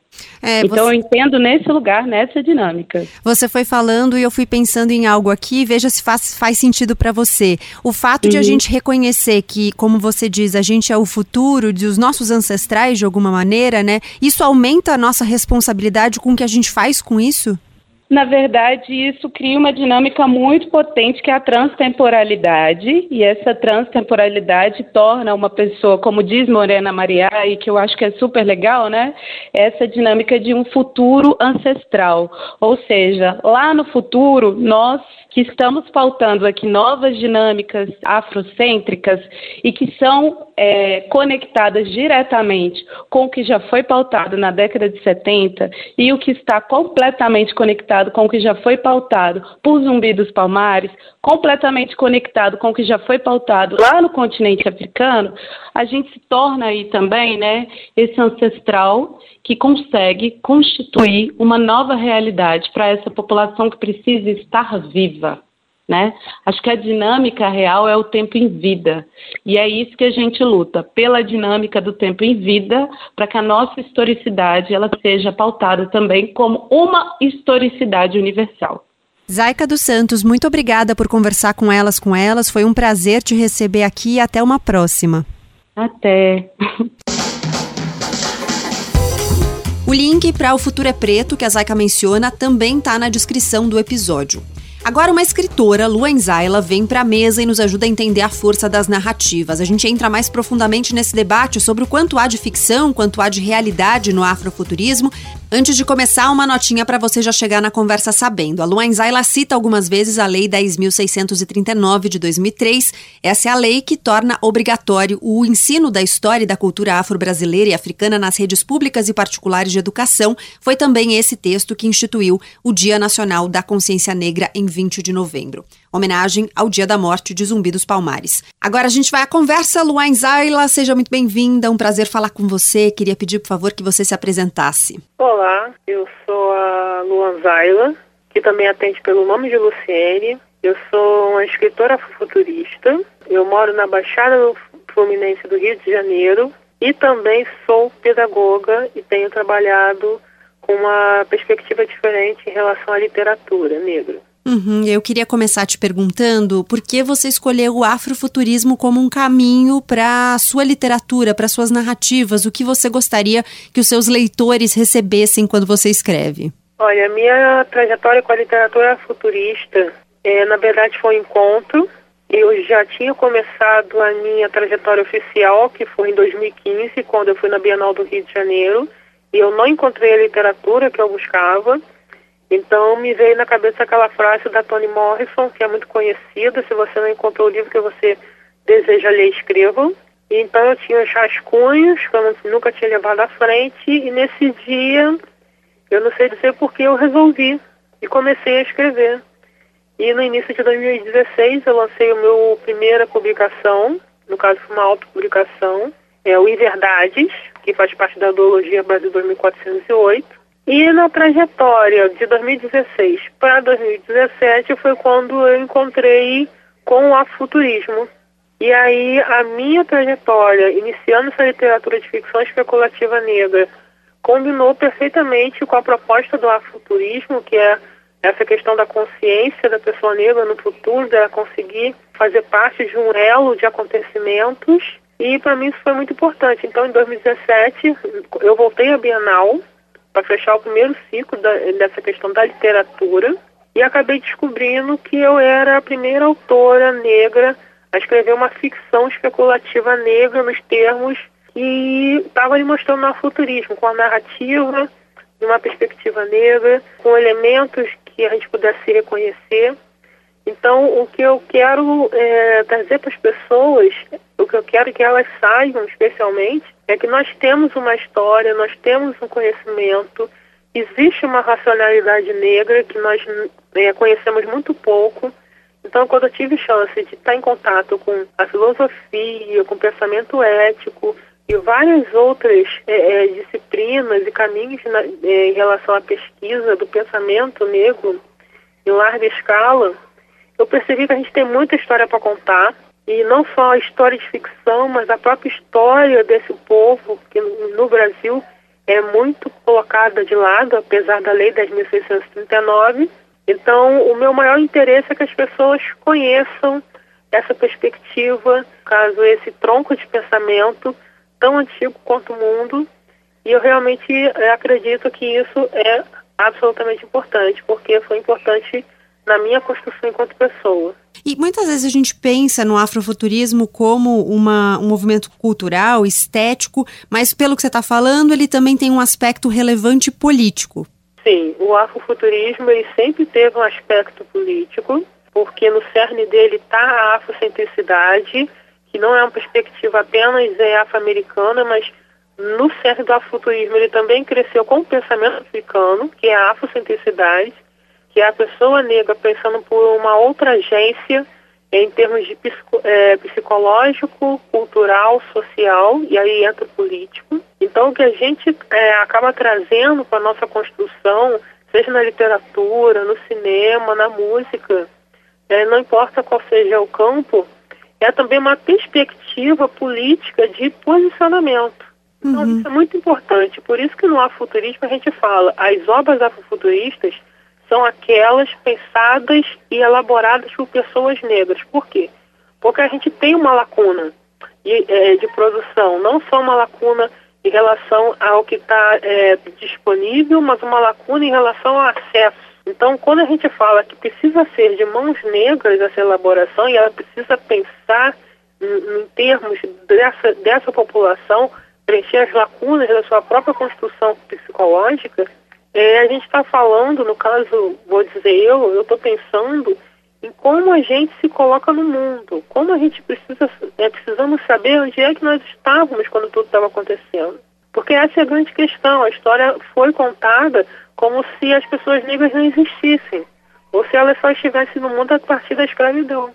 É, então você... eu entendo nesse lugar, nessa dinâmica. Você foi falando e eu fui pensando em algo aqui, veja se faz, faz sentido para você. O fato uhum. de a uhum. gente reconhecer que, como você diz, a gente é o futuro dos nossos ancestrais de alguma maneira, né? Isso aumenta a nossa responsabilidade com o que a gente faz com isso? Na verdade, isso cria uma dinâmica muito potente que é a transtemporalidade, e essa transtemporalidade torna uma pessoa, como diz Morena Maria, e que eu acho que é super legal, né? Essa dinâmica de um futuro ancestral. Ou seja, lá no futuro, nós que estamos pautando aqui novas dinâmicas afrocêntricas e que são é, conectadas diretamente com o que já foi pautado na década de 70 e o que está completamente conectado com o que já foi pautado por Zumbi dos Palmares, completamente conectado com o que já foi pautado lá no continente africano, a gente se torna aí também, né, esse ancestral que consegue constituir uma nova realidade para essa população que precisa estar viva. Né? Acho que a dinâmica real é o tempo em vida. E é isso que a gente luta, pela dinâmica do tempo em vida, para que a nossa historicidade ela seja pautada também como uma historicidade universal. Zaica dos Santos, muito obrigada por conversar com elas, com elas. Foi um prazer te receber aqui e até uma próxima. Até. (laughs) O link para O Futuro é Preto, que a Zaika menciona, também está na descrição do episódio. Agora, uma escritora, Luan Zaila, vem para a mesa e nos ajuda a entender a força das narrativas. A gente entra mais profundamente nesse debate sobre o quanto há de ficção, quanto há de realidade no afrofuturismo, Antes de começar, uma notinha para você já chegar na conversa sabendo. A Luan Zaila cita algumas vezes a Lei 10.639 de 2003. Essa é a lei que torna obrigatório o ensino da história e da cultura afro-brasileira e africana nas redes públicas e particulares de educação. Foi também esse texto que instituiu o Dia Nacional da Consciência Negra em 20 de novembro homenagem ao dia da morte de Zumbi dos Palmares. Agora a gente vai à conversa. Luan Zaila, seja muito bem-vinda. Um prazer falar com você. Queria pedir, por favor, que você se apresentasse. Olá, eu sou a Luan Zaila, que também atende pelo nome de Luciene. Eu sou uma escritora futurista. Eu moro na Baixada Fluminense do Rio de Janeiro e também sou pedagoga e tenho trabalhado com uma perspectiva diferente em relação à literatura negra. Uhum, eu queria começar te perguntando por que você escolheu o afrofuturismo como um caminho para sua literatura, para suas narrativas, o que você gostaria que os seus leitores recebessem quando você escreve? Olha, minha trajetória com a literatura futurista, é, na verdade, foi um encontro. Eu já tinha começado a minha trajetória oficial, que foi em 2015, quando eu fui na Bienal do Rio de Janeiro, e eu não encontrei a literatura que eu buscava. Então me veio na cabeça aquela frase da Toni Morrison, que é muito conhecida, se você não encontrou o livro que você deseja ler, escreva. Então eu tinha os rascunhos, que eu nunca tinha levado à frente, e nesse dia, eu não sei dizer porque eu resolvi e comecei a escrever. E no início de 2016 eu lancei a minha primeira publicação, no caso foi uma autopublicação, é o Inverdades, que faz parte da Duologia Brasil 2408. E na trajetória de 2016 para 2017 foi quando eu encontrei com o afuturismo. E aí a minha trajetória, iniciando essa literatura de ficção especulativa negra, combinou perfeitamente com a proposta do afuturismo, que é essa questão da consciência da pessoa negra no futuro, dela conseguir fazer parte de um elo de acontecimentos. E para mim isso foi muito importante. Então, em 2017, eu voltei à Bienal, para fechar o primeiro ciclo da, dessa questão da literatura e acabei descobrindo que eu era a primeira autora negra a escrever uma ficção especulativa negra nos termos que estava me mostrando no futurismo, com a narrativa de uma perspectiva negra, com elementos que a gente pudesse reconhecer. Então, o que eu quero é, trazer para as pessoas, o que eu quero que elas saibam, especialmente, é que nós temos uma história, nós temos um conhecimento existe uma racionalidade negra que nós é, conhecemos muito pouco. Então, quando eu tive chance de estar em contato com a filosofia, com o pensamento ético e várias outras é, é, disciplinas e caminhos na, é, em relação à pesquisa do pensamento negro em larga escala, eu percebi que a gente tem muita história para contar e não só a história de ficção, mas a própria história desse povo que no Brasil é muito colocada de lado, apesar da Lei 10.639. Então, o meu maior interesse é que as pessoas conheçam essa perspectiva, caso esse tronco de pensamento tão antigo quanto o mundo. E eu realmente eh, acredito que isso é absolutamente importante, porque foi importante na minha construção enquanto pessoa. E muitas vezes a gente pensa no afrofuturismo como uma, um movimento cultural, estético, mas pelo que você está falando, ele também tem um aspecto relevante político. Sim, o afrofuturismo ele sempre teve um aspecto político, porque no cerne dele está a afrocentricidade, que não é uma perspectiva apenas é, afro-americana, mas no cerne do afrofuturismo ele também cresceu com o pensamento africano, que é a afrocentricidade, que é a pessoa negra pensando por uma outra agência em termos de psico, é, psicológico, cultural, social, e aí entra o político. Então, o que a gente é, acaba trazendo para a nossa construção, seja na literatura, no cinema, na música, é, não importa qual seja o campo, é também uma perspectiva política de posicionamento. Então, uhum. isso é muito importante. Por isso que no afuturismo a gente fala, as obras afrofuturistas são aquelas pensadas e elaboradas por pessoas negras. Por quê? Porque a gente tem uma lacuna de, é, de produção, não só uma lacuna em relação ao que está é, disponível, mas uma lacuna em relação ao acesso. Então, quando a gente fala que precisa ser de mãos negras essa elaboração e ela precisa pensar em, em termos dessa, dessa população, preencher as lacunas da sua própria construção psicológica, é, a gente está falando, no caso, vou dizer eu, eu estou pensando em como a gente se coloca no mundo, como a gente precisa, é, precisamos saber onde é que nós estávamos quando tudo estava acontecendo. Porque essa é a grande questão, a história foi contada como se as pessoas negras não existissem, ou se elas só estivessem no mundo a partir da escravidão.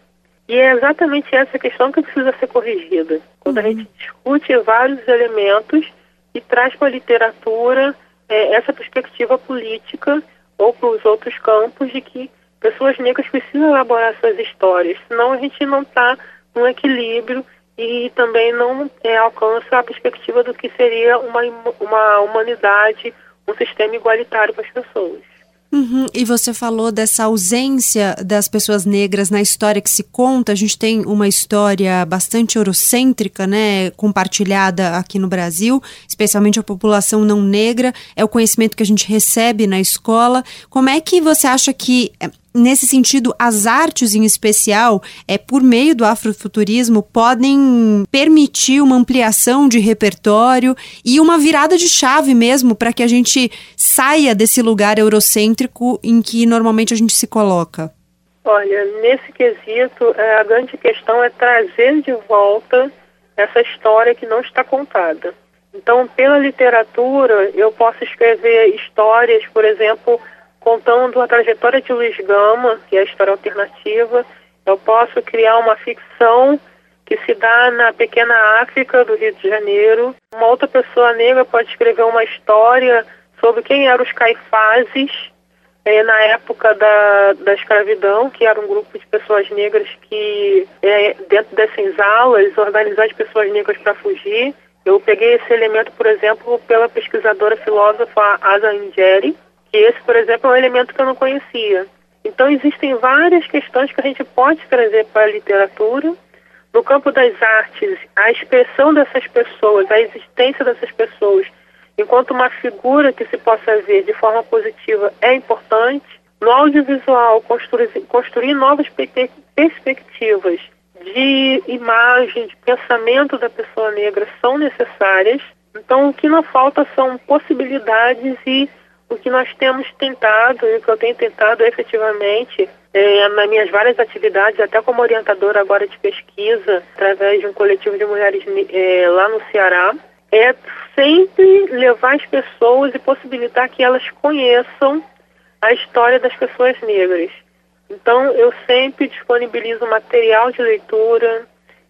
E é exatamente essa questão que precisa ser corrigida. Quando a uhum. gente discute vários elementos e traz para a literatura é, essa perspectiva política ou para os outros campos de que pessoas negras precisam elaborar suas histórias, senão a gente não está num equilíbrio e também não é, alcança a perspectiva do que seria uma, uma humanidade, um sistema igualitário para as pessoas. Uhum. E você falou dessa ausência das pessoas negras na história que se conta. A gente tem uma história bastante eurocêntrica, né, compartilhada aqui no Brasil, especialmente a população não negra. É o conhecimento que a gente recebe na escola. Como é que você acha que nesse sentido, as artes em especial, é por meio do afrofuturismo, podem permitir uma ampliação de repertório e uma virada de chave mesmo para que a gente saia desse lugar eurocêntrico em que normalmente a gente se coloca? Olha, nesse quesito, é, a grande questão é trazer de volta essa história que não está contada. Então, pela literatura, eu posso escrever histórias, por exemplo, contando a trajetória de Luiz Gama, que é a história alternativa. Eu posso criar uma ficção que se dá na pequena África do Rio de Janeiro. Uma outra pessoa negra pode escrever uma história sobre quem eram os caifazes é, na época da, da escravidão, que era um grupo de pessoas negras que, é, dentro dessas aulas, organizavam as pessoas negras para fugir. Eu peguei esse elemento, por exemplo, pela pesquisadora filósofa Asa Ingeri, esse, por exemplo, é um elemento que eu não conhecia. Então, existem várias questões que a gente pode trazer para a literatura. No campo das artes, a expressão dessas pessoas, a existência dessas pessoas, enquanto uma figura que se possa ver de forma positiva, é importante. No audiovisual, construir, construir novas perspectivas de imagem, de pensamento da pessoa negra são necessárias. Então, o que não falta são possibilidades e o que nós temos tentado, e o que eu tenho tentado efetivamente, é, nas minhas várias atividades, até como orientadora agora de pesquisa, através de um coletivo de mulheres é, lá no Ceará, é sempre levar as pessoas e possibilitar que elas conheçam a história das pessoas negras. Então, eu sempre disponibilizo material de leitura,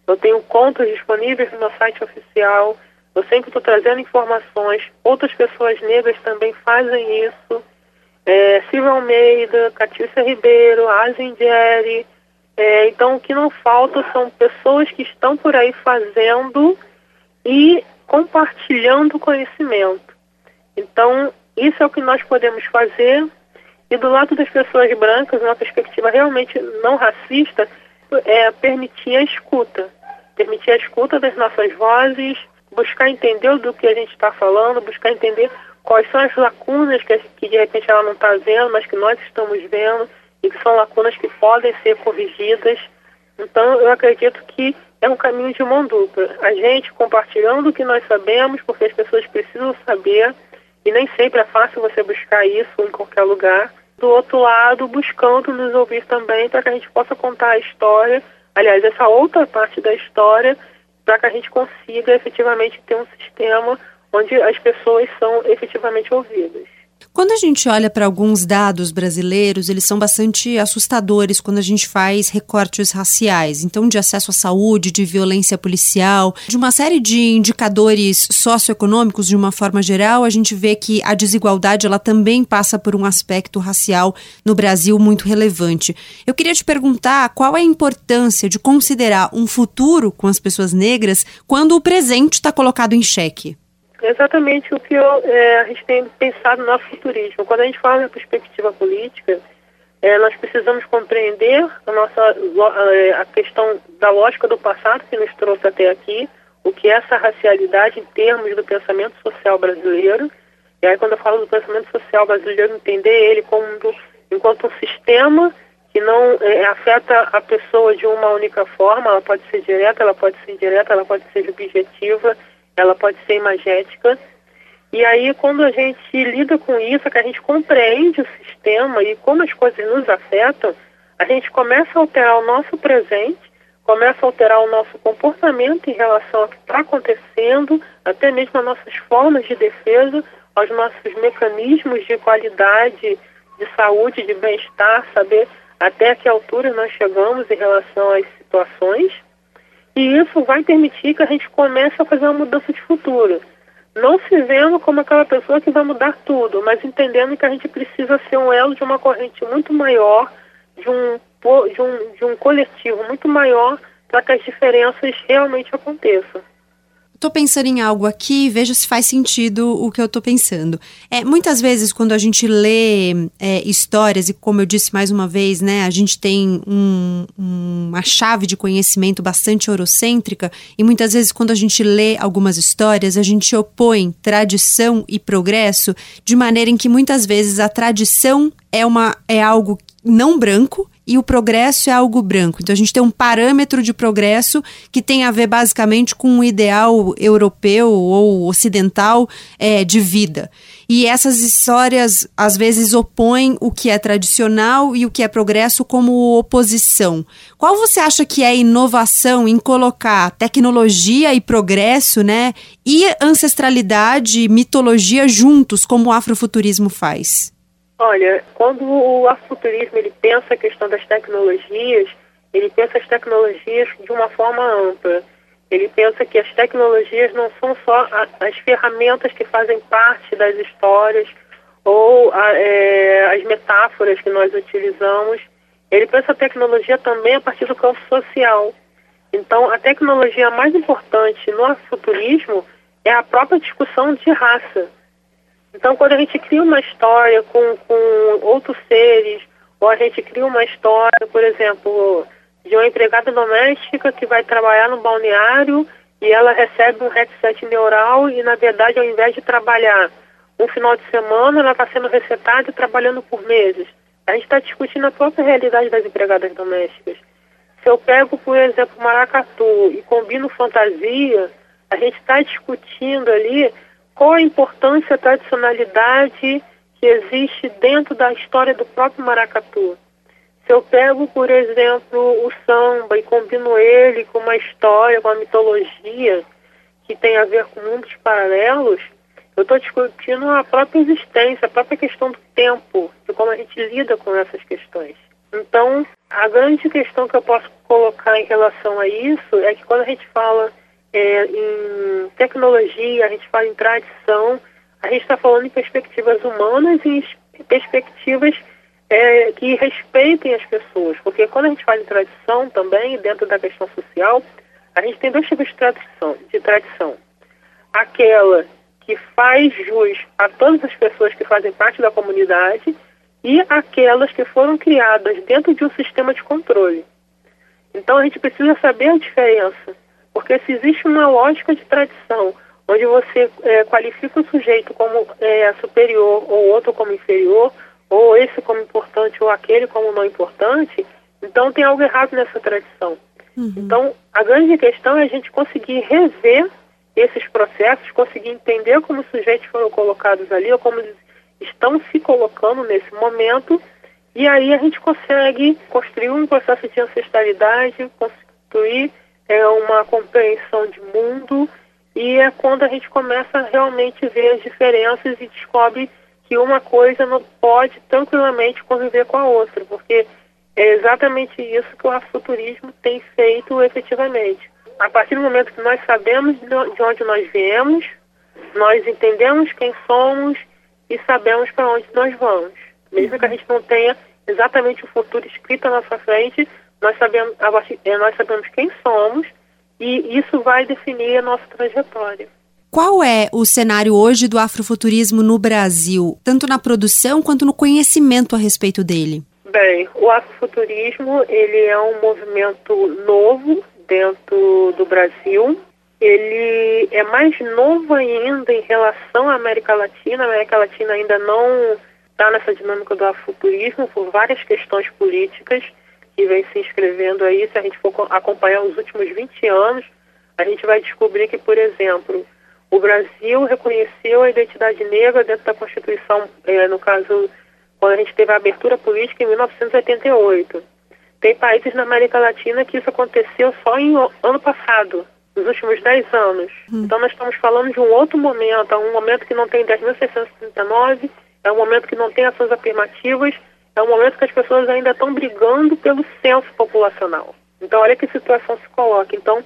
eu tenho contos disponíveis no meu site oficial, eu sempre estou trazendo informações. Outras pessoas negras também fazem isso. É, Silvia Almeida, Catícia Ribeiro, Azindieri. É, então, o que não falta são pessoas que estão por aí fazendo e compartilhando conhecimento. Então, isso é o que nós podemos fazer. E do lado das pessoas brancas, uma perspectiva realmente não racista, é permitir a escuta. Permitir a escuta das nossas vozes, buscar entender do que a gente está falando, buscar entender quais são as lacunas que, que de repente ela não está vendo, mas que nós estamos vendo, e que são lacunas que podem ser corrigidas. Então, eu acredito que é um caminho de mão dupla. A gente compartilhando o que nós sabemos, porque as pessoas precisam saber, e nem sempre é fácil você buscar isso em qualquer lugar. Do outro lado, buscando nos ouvir também para que a gente possa contar a história, aliás, essa outra parte da história, para que a gente consiga efetivamente ter um sistema onde as pessoas são efetivamente ouvidas. Quando a gente olha para alguns dados brasileiros, eles são bastante assustadores quando a gente faz recortes raciais. Então, de acesso à saúde, de violência policial, de uma série de indicadores socioeconômicos de uma forma geral, a gente vê que a desigualdade ela também passa por um aspecto racial no Brasil muito relevante. Eu queria te perguntar qual é a importância de considerar um futuro com as pessoas negras quando o presente está colocado em xeque exatamente o que eu, é, a gente tem pensado no nosso futurismo. Quando a gente fala na perspectiva política, é, nós precisamos compreender a nossa é, a questão da lógica do passado que nos trouxe até aqui, o que é essa racialidade em termos do pensamento social brasileiro. E aí, quando eu falo do pensamento social brasileiro, entender ele como enquanto um sistema que não é, afeta a pessoa de uma única forma, ela pode ser direta, ela pode ser indireta, ela pode ser objetiva ela pode ser imagética. E aí, quando a gente lida com isso, que a gente compreende o sistema e como as coisas nos afetam, a gente começa a alterar o nosso presente, começa a alterar o nosso comportamento em relação ao que está acontecendo, até mesmo as nossas formas de defesa, aos nossos mecanismos de qualidade, de saúde, de bem-estar, saber até que altura nós chegamos em relação às situações. E isso vai permitir que a gente comece a fazer uma mudança de futuro. Não se vendo como aquela pessoa que vai mudar tudo, mas entendendo que a gente precisa ser um elo de uma corrente muito maior, de um, de um, de um coletivo muito maior, para que as diferenças realmente aconteçam. Tô pensando em algo aqui, veja se faz sentido o que eu tô pensando. É, muitas vezes, quando a gente lê é, histórias, e como eu disse mais uma vez, né, a gente tem um, uma chave de conhecimento bastante eurocêntrica, e muitas vezes, quando a gente lê algumas histórias, a gente opõe tradição e progresso de maneira em que muitas vezes a tradição é, uma, é algo não branco e o progresso é algo branco. Então a gente tem um parâmetro de progresso que tem a ver basicamente com um ideal europeu ou ocidental é, de vida. E essas histórias às vezes opõem o que é tradicional e o que é progresso como oposição. Qual você acha que é a inovação em colocar tecnologia e progresso, né, e ancestralidade, mitologia juntos, como o afrofuturismo faz? Olha, quando o afrofuturismo ele pensa a questão das tecnologias, ele pensa as tecnologias de uma forma ampla. Ele pensa que as tecnologias não são só as ferramentas que fazem parte das histórias ou a, é, as metáforas que nós utilizamos. Ele pensa a tecnologia também a partir do campo social. Então, a tecnologia mais importante no afrofuturismo é a própria discussão de raça. Então, quando a gente cria uma história com, com outros seres, ou a gente cria uma história, por exemplo, de uma empregada doméstica que vai trabalhar no balneário e ela recebe um headset neural e, na verdade, ao invés de trabalhar um final de semana, ela está sendo recetada e trabalhando por meses. A gente está discutindo a própria realidade das empregadas domésticas. Se eu pego, por exemplo, maracatu e combino fantasia, a gente está discutindo ali qual a importância, a tradicionalidade que existe dentro da história do próprio maracatu. Se eu pego, por exemplo, o samba e combino ele com uma história, com uma mitologia, que tem a ver com mundos paralelos, eu estou discutindo a própria existência, a própria questão do tempo, de como a gente lida com essas questões. Então, a grande questão que eu posso colocar em relação a isso é que quando a gente fala é, em tecnologia, a gente fala em tradição, a gente está falando em perspectivas humanas e perspectivas é, que respeitem as pessoas. Porque quando a gente fala em tradição também, dentro da questão social, a gente tem dois tipos de tradição. De tradição. Aquela que faz jus a todas as pessoas que fazem parte da comunidade e aquelas que foram criadas dentro de um sistema de controle. Então a gente precisa saber a diferença, porque se existe uma lógica de tradição, onde você é, qualifica o sujeito como é, superior ou outro como inferior, ou esse como importante ou aquele como não importante, então tem algo errado nessa tradição. Uhum. Então a grande questão é a gente conseguir rever esses processos, conseguir entender como os sujeitos foram colocados ali ou como eles estão se colocando nesse momento, e aí a gente consegue construir um processo de ancestralidade, construir é, uma compreensão de mundo, e é quando a gente começa a realmente ver as diferenças e descobre que uma coisa não pode tranquilamente conviver com a outra, porque é exatamente isso que o afrofuturismo tem feito efetivamente. A partir do momento que nós sabemos de onde nós viemos, nós entendemos quem somos e sabemos para onde nós vamos. Mesmo que a gente não tenha exatamente o futuro escrito à nossa frente, nós sabemos, é, nós sabemos quem somos e isso vai definir a nossa trajetória. Qual é o cenário hoje do afrofuturismo no Brasil, tanto na produção quanto no conhecimento a respeito dele? Bem, o afrofuturismo ele é um movimento novo dentro do Brasil ele é mais novo ainda em relação à América Latina. A América Latina ainda não está nessa dinâmica do afuturismo por várias questões políticas que vem se inscrevendo aí. Se a gente for acompanhar os últimos 20 anos, a gente vai descobrir que, por exemplo, o Brasil reconheceu a identidade negra dentro da Constituição, é, no caso, quando a gente teve a abertura política em 1988. Tem países na América Latina que isso aconteceu só em ano passado, nos últimos 10 anos. Hum. Então nós estamos falando de um outro momento, é um momento que não tem 10.639, é um momento que não tem ações afirmativas, é um momento que as pessoas ainda estão brigando pelo censo populacional. Então olha que situação se coloca. Então,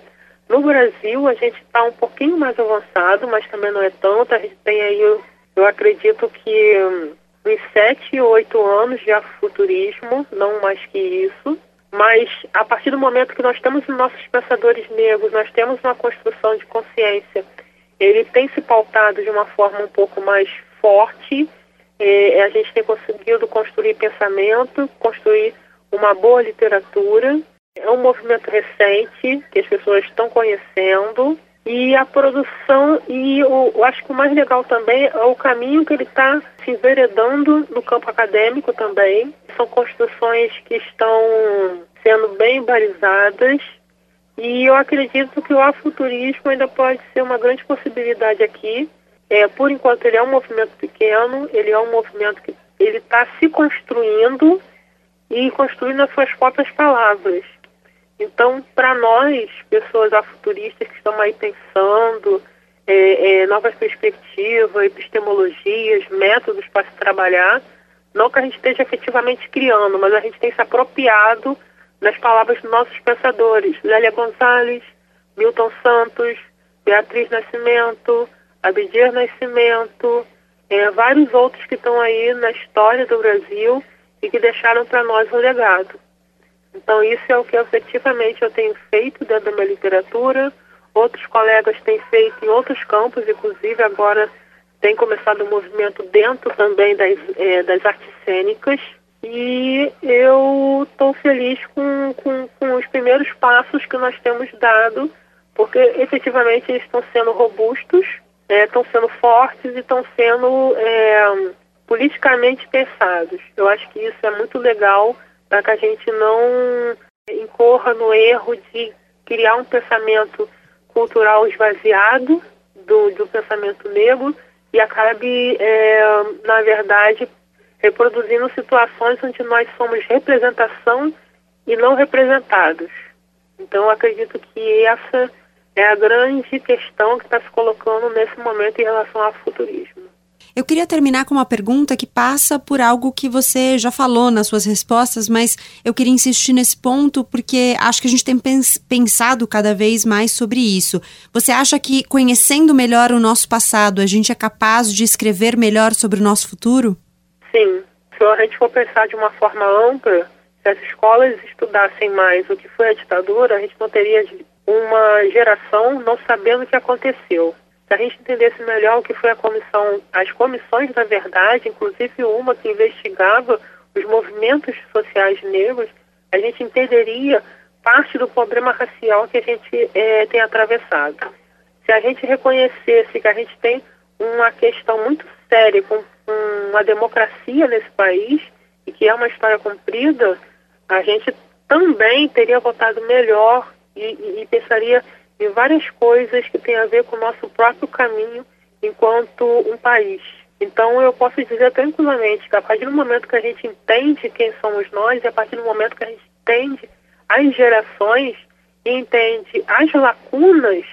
no Brasil a gente está um pouquinho mais avançado, mas também não é tanto. A gente tem aí, eu, eu acredito que hum, uns 7, 8 anos de afuturismo, não mais que isso. Mas a partir do momento que nós temos nossos pensadores negros, nós temos uma construção de consciência, ele tem se pautado de uma forma um pouco mais forte. É, a gente tem conseguido construir pensamento, construir uma boa literatura. É um movimento recente que as pessoas estão conhecendo e a produção, e o, eu acho que o mais legal também é o caminho que ele está se enveredando no campo acadêmico também. São construções que estão sendo bem balizadas e eu acredito que o afuturismo ainda pode ser uma grande possibilidade aqui. É, por enquanto ele é um movimento pequeno, ele é um movimento que ele está se construindo e construindo as suas próprias palavras. Então, para nós, pessoas afuturistas que estão aí pensando é, é, novas perspectivas, epistemologias, métodos para se trabalhar, não que a gente esteja efetivamente criando, mas a gente tem se apropriado das palavras dos nossos pensadores, Lélia Gonzalez, Milton Santos, Beatriz Nascimento, Abdias Nascimento, é, vários outros que estão aí na história do Brasil e que deixaram para nós um legado. Então, isso é o que efetivamente eu tenho feito dentro da minha literatura. Outros colegas têm feito em outros campos, inclusive agora tem começado um movimento dentro também das, é, das artes cênicas. E eu estou feliz com, com, com os primeiros passos que nós temos dado, porque efetivamente eles estão sendo robustos, é, estão sendo fortes e estão sendo é, politicamente pensados. Eu acho que isso é muito legal para que a gente não incorra no erro de criar um pensamento cultural esvaziado do, do pensamento negro e acabe, é, na verdade, reproduzindo situações onde nós somos representação e não representados. Então, acredito que essa é a grande questão que está se colocando nesse momento em relação ao futurismo. Eu queria terminar com uma pergunta que passa por algo que você já falou nas suas respostas, mas eu queria insistir nesse ponto porque acho que a gente tem pensado cada vez mais sobre isso. Você acha que conhecendo melhor o nosso passado, a gente é capaz de escrever melhor sobre o nosso futuro? Sim. Se a gente for pensar de uma forma ampla, se as escolas estudassem mais o que foi a ditadura, a gente não teria uma geração não sabendo o que aconteceu. Se a gente entendesse melhor o que foi a comissão, as comissões da verdade, inclusive uma que investigava os movimentos sociais negros, a gente entenderia parte do problema racial que a gente é, tem atravessado. Se a gente reconhecesse que a gente tem uma questão muito séria com, com a democracia nesse país e que é uma história comprida, a gente também teria votado melhor e, e pensaria em várias coisas que têm a ver com o nosso próprio caminho enquanto um país. Então eu posso dizer tranquilamente que a partir do momento que a gente entende quem somos nós, e a partir do momento que a gente entende as gerações e entende as lacunas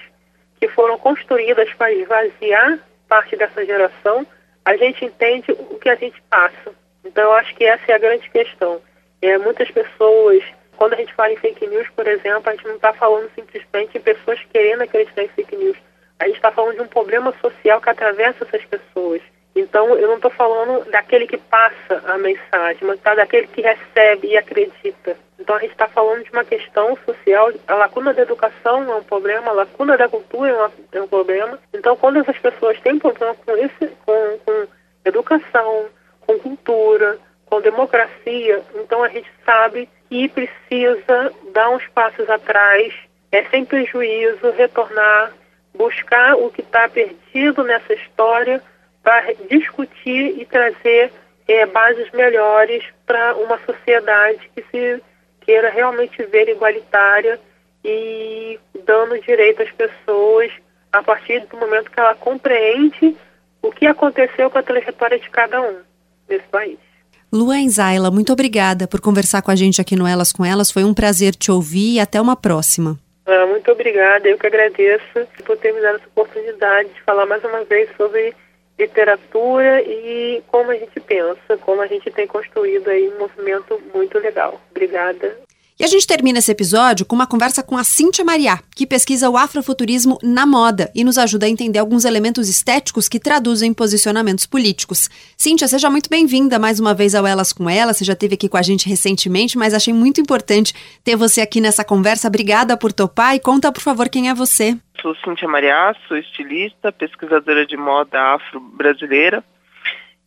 que foram construídas para esvaziar parte dessa geração, a gente entende o que a gente passa. Então eu acho que essa é a grande questão. É, muitas pessoas quando a gente fala em fake news, por exemplo, a gente não está falando simplesmente em pessoas querendo acreditar em fake news. A gente está falando de um problema social que atravessa essas pessoas. Então, eu não estou falando daquele que passa a mensagem, mas tá daquele que recebe e acredita. Então, a gente está falando de uma questão social. A lacuna da educação é um problema, a lacuna da cultura é, é um problema. Então, quando essas pessoas têm problema com, esse, com, com educação, com cultura, com democracia, então a gente sabe que precisa dar uns passos atrás, é sem prejuízo retornar, buscar o que está perdido nessa história para discutir e trazer é, bases melhores para uma sociedade que se queira realmente ver igualitária e dando direito às pessoas a partir do momento que ela compreende o que aconteceu com a trajetória de cada um nesse país. Luan Zaila, muito obrigada por conversar com a gente aqui no Elas com Elas. Foi um prazer te ouvir e até uma próxima. Ah, muito obrigada, eu que agradeço por ter me dado essa oportunidade de falar mais uma vez sobre literatura e como a gente pensa, como a gente tem construído aí um movimento muito legal. Obrigada. E a gente termina esse episódio com uma conversa com a Cíntia Mariá, que pesquisa o afrofuturismo na moda e nos ajuda a entender alguns elementos estéticos que traduzem posicionamentos políticos. Cíntia, seja muito bem-vinda mais uma vez ao Elas com Ela. Você já esteve aqui com a gente recentemente, mas achei muito importante ter você aqui nessa conversa. Obrigada por topar e conta, por favor, quem é você. Sou Cíntia Mariá, sou estilista, pesquisadora de moda afro-brasileira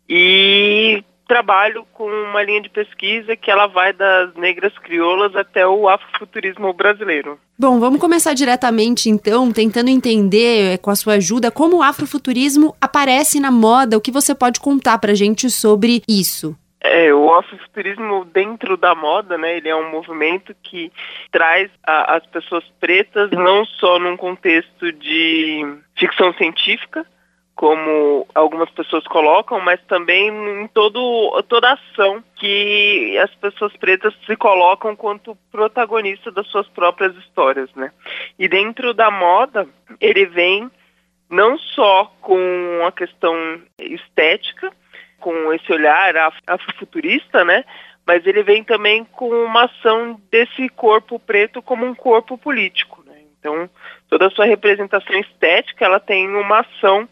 e trabalho com uma linha de pesquisa que ela vai das negras crioulas até o afrofuturismo brasileiro. Bom, vamos começar diretamente então, tentando entender, eh, com a sua ajuda, como o afrofuturismo aparece na moda, o que você pode contar pra gente sobre isso? É, o afrofuturismo dentro da moda, né, ele é um movimento que traz a, as pessoas pretas não só num contexto de ficção científica, como algumas pessoas colocam, mas também em todo, toda ação que as pessoas pretas se colocam quanto protagonista das suas próprias histórias, né? E dentro da moda, ele vem não só com a questão estética, com esse olhar afrofuturista, né? Mas ele vem também com uma ação desse corpo preto como um corpo político, né? Então, toda a sua representação estética, ela tem uma ação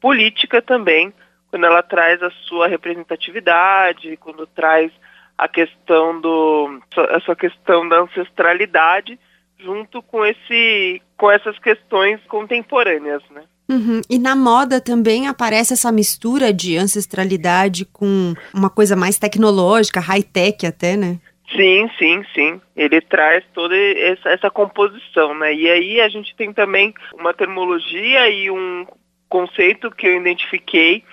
política também, quando ela traz a sua representatividade, quando traz a questão do a sua questão da ancestralidade junto com esse com essas questões contemporâneas, né? Uhum. E na moda também aparece essa mistura de ancestralidade com uma coisa mais tecnológica, high-tech até, né? Sim, sim, sim. Ele traz toda essa, essa, composição, né? E aí a gente tem também uma termologia e um conceito que eu identifiquei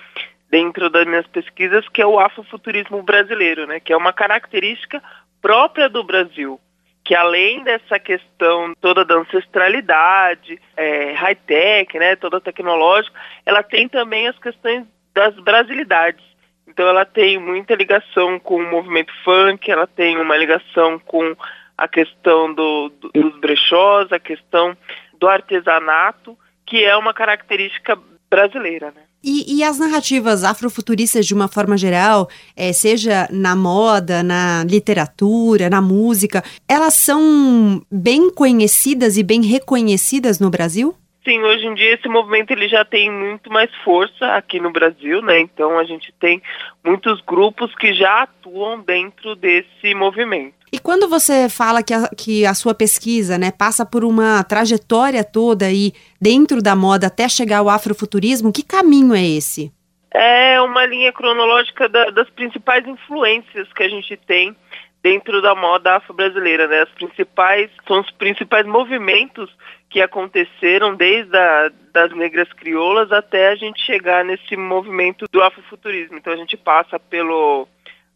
dentro das minhas pesquisas, que é o afrofuturismo brasileiro, né, que é uma característica própria do Brasil, que além dessa questão toda da ancestralidade, é, high-tech, né, toda tecnológica, ela tem também as questões das brasilidades. Então ela tem muita ligação com o movimento funk, ela tem uma ligação com a questão do, do, dos brechós, a questão do artesanato, que é uma característica brasileira, né? E, e, as narrativas afrofuturistas, de uma forma geral, é, seja na moda, na literatura, na música, elas são bem conhecidas e bem reconhecidas no Brasil? Sim, hoje em dia esse movimento ele já tem muito mais força aqui no Brasil, né? Então a gente tem muitos grupos que já atuam dentro desse movimento. E quando você fala que a, que a sua pesquisa né, passa por uma trajetória toda aí dentro da moda até chegar ao afrofuturismo, que caminho é esse? É uma linha cronológica da, das principais influências que a gente tem dentro da moda afro-brasileira, né? As principais são os principais movimentos que aconteceram desde a, das negras crioulas até a gente chegar nesse movimento do afrofuturismo. Então a gente passa pelo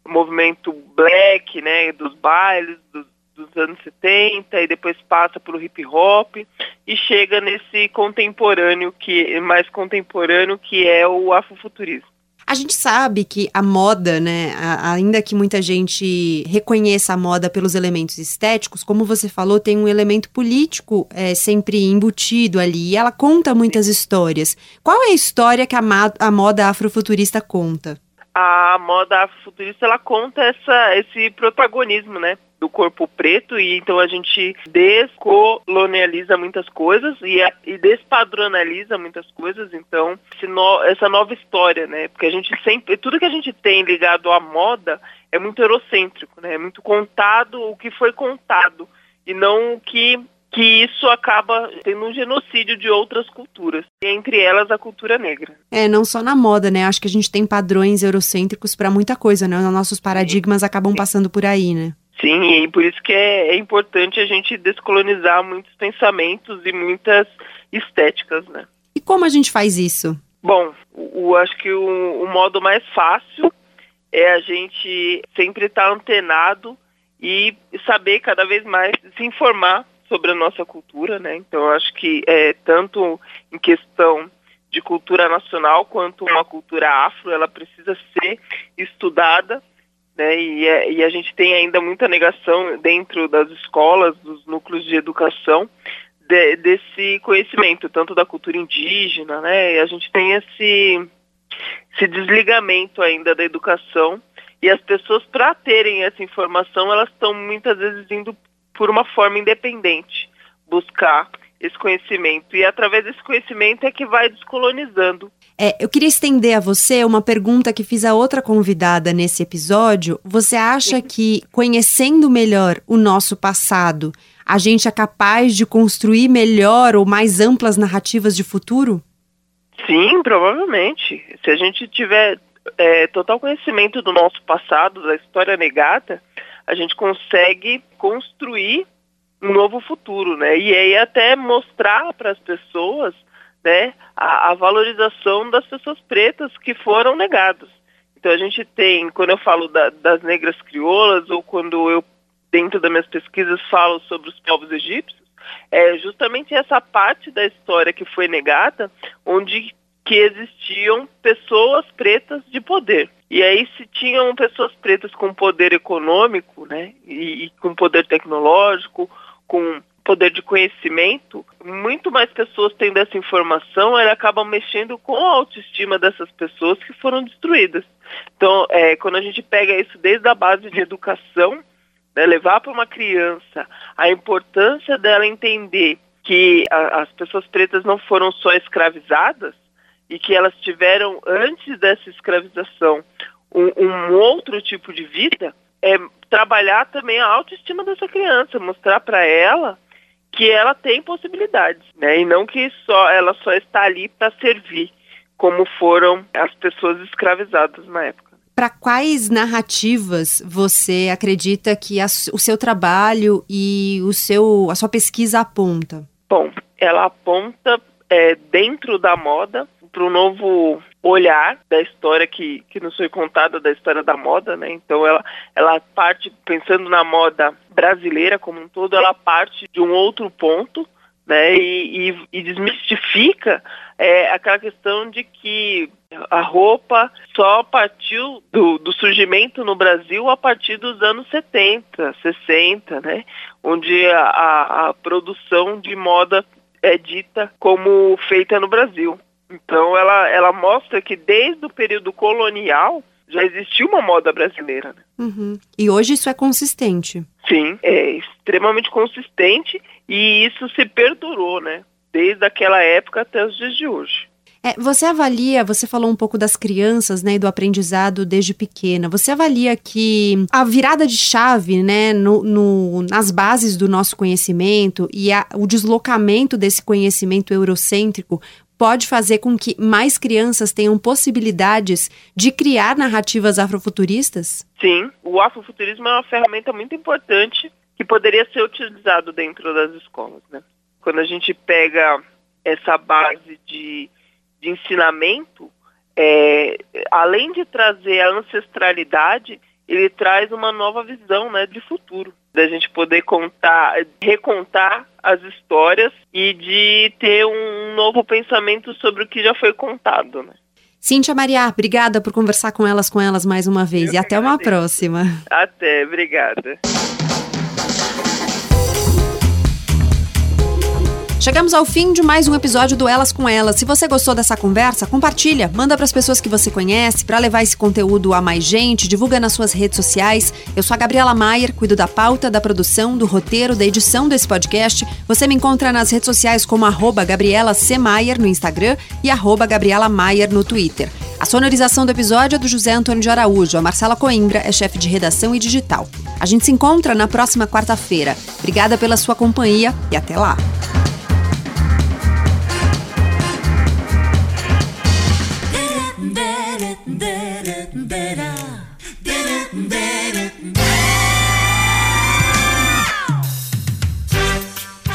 movimento black, né, dos bailes dos, dos anos 70 e depois passa pelo hip hop e chega nesse contemporâneo que mais contemporâneo que é o afrofuturismo. A gente sabe que a moda, né, ainda que muita gente reconheça a moda pelos elementos estéticos, como você falou, tem um elemento político é, sempre embutido ali. E ela conta muitas histórias. Qual é a história que a, a moda afrofuturista conta? A moda futurista ela conta essa, esse protagonismo, né? do corpo preto e então a gente descolonializa muitas coisas e, e despadronaliza muitas coisas então no, essa nova história né porque a gente sempre tudo que a gente tem ligado à moda é muito eurocêntrico né é muito contado o que foi contado e não o que que isso acaba tendo um genocídio de outras culturas, entre elas a cultura negra. É, não só na moda, né? Acho que a gente tem padrões eurocêntricos para muita coisa, né? Nossos paradigmas Sim. acabam passando por aí, né? Sim, e por isso que é, é importante a gente descolonizar muitos pensamentos e muitas estéticas, né? E como a gente faz isso? Bom, o, o acho que o, o modo mais fácil é a gente sempre estar tá antenado e saber cada vez mais se informar sobre a nossa cultura, né? Então acho que é, tanto em questão de cultura nacional quanto uma cultura afro, ela precisa ser estudada, né? E, é, e a gente tem ainda muita negação dentro das escolas, dos núcleos de educação de, desse conhecimento, tanto da cultura indígena, né? E a gente tem esse esse desligamento ainda da educação e as pessoas para terem essa informação elas estão muitas vezes indo por uma forma independente, buscar esse conhecimento. E através desse conhecimento é que vai descolonizando. É, eu queria estender a você uma pergunta que fiz a outra convidada nesse episódio. Você acha Sim. que, conhecendo melhor o nosso passado, a gente é capaz de construir melhor ou mais amplas narrativas de futuro? Sim, provavelmente. Se a gente tiver é, total conhecimento do nosso passado, da história negada, a gente consegue construir um novo futuro, né? E aí até mostrar para as pessoas, né, a, a, valorização das pessoas pretas que foram negadas. Então a gente tem, quando eu falo da, das negras crioulas ou quando eu dentro das minhas pesquisas falo sobre os povos egípcios, é justamente essa parte da história que foi negada, onde que existiam pessoas pretas de poder. E aí se tinham pessoas pretas com poder econômico, né, e, e com poder tecnológico, com poder de conhecimento, muito mais pessoas tendo essa informação, ela acaba mexendo com a autoestima dessas pessoas que foram destruídas. Então, é, quando a gente pega isso desde a base de educação, né, levar para uma criança a importância dela entender que a, as pessoas pretas não foram só escravizadas, e que elas tiveram, antes dessa escravização, um, um outro tipo de vida, é trabalhar também a autoestima dessa criança, mostrar para ela que ela tem possibilidades, né? E não que só ela só está ali para servir, como foram as pessoas escravizadas na época. Para quais narrativas você acredita que a, o seu trabalho e o seu, a sua pesquisa aponta? Bom, ela aponta é, dentro da moda para um novo olhar da história que, que nos foi contada da história da moda, né? Então ela, ela parte, pensando na moda brasileira como um todo, ela parte de um outro ponto, né? E, e, e desmistifica é, aquela questão de que a roupa só partiu do, do, surgimento no Brasil a partir dos anos 70, 60, né? Onde a, a, produção de moda é dita como feita no Brasil. Então ela, ela mostra que desde o período colonial já existiu uma moda brasileira. Né? Uhum. E hoje isso é consistente. Sim, é extremamente consistente e isso se perdurou, né? Desde aquela época até os dias de hoje. É, você avalia, você falou um pouco das crianças, né, e do aprendizado desde pequena. Você avalia que a virada de chave, né, no, no nas bases do nosso conhecimento e a, o deslocamento desse conhecimento eurocêntrico pode fazer com que mais crianças tenham possibilidades de criar narrativas afrofuturistas? Sim, o afrofuturismo é uma ferramenta muito importante que poderia ser utilizado dentro das escolas. Né? Quando a gente pega essa base de, de ensinamento, é, além de trazer a ancestralidade, ele traz uma nova visão né, de futuro da gente poder contar, recontar as histórias e de ter um novo pensamento sobre o que já foi contado, né? Cíntia Maria, obrigada por conversar com elas, com elas mais uma vez. Eu e até uma próxima. Até, obrigada. Chegamos ao fim de mais um episódio do Elas com Elas. Se você gostou dessa conversa, compartilha, manda para as pessoas que você conhece, para levar esse conteúdo a mais gente, divulga nas suas redes sociais. Eu sou a Gabriela Maier, cuido da pauta, da produção, do roteiro, da edição desse podcast. Você me encontra nas redes sociais como arroba Gabriela no Instagram e arroba Gabriela Maier no Twitter. A sonorização do episódio é do José Antônio de Araújo. A Marcela Coimbra é chefe de redação e digital. A gente se encontra na próxima quarta-feira. Obrigada pela sua companhia e até lá.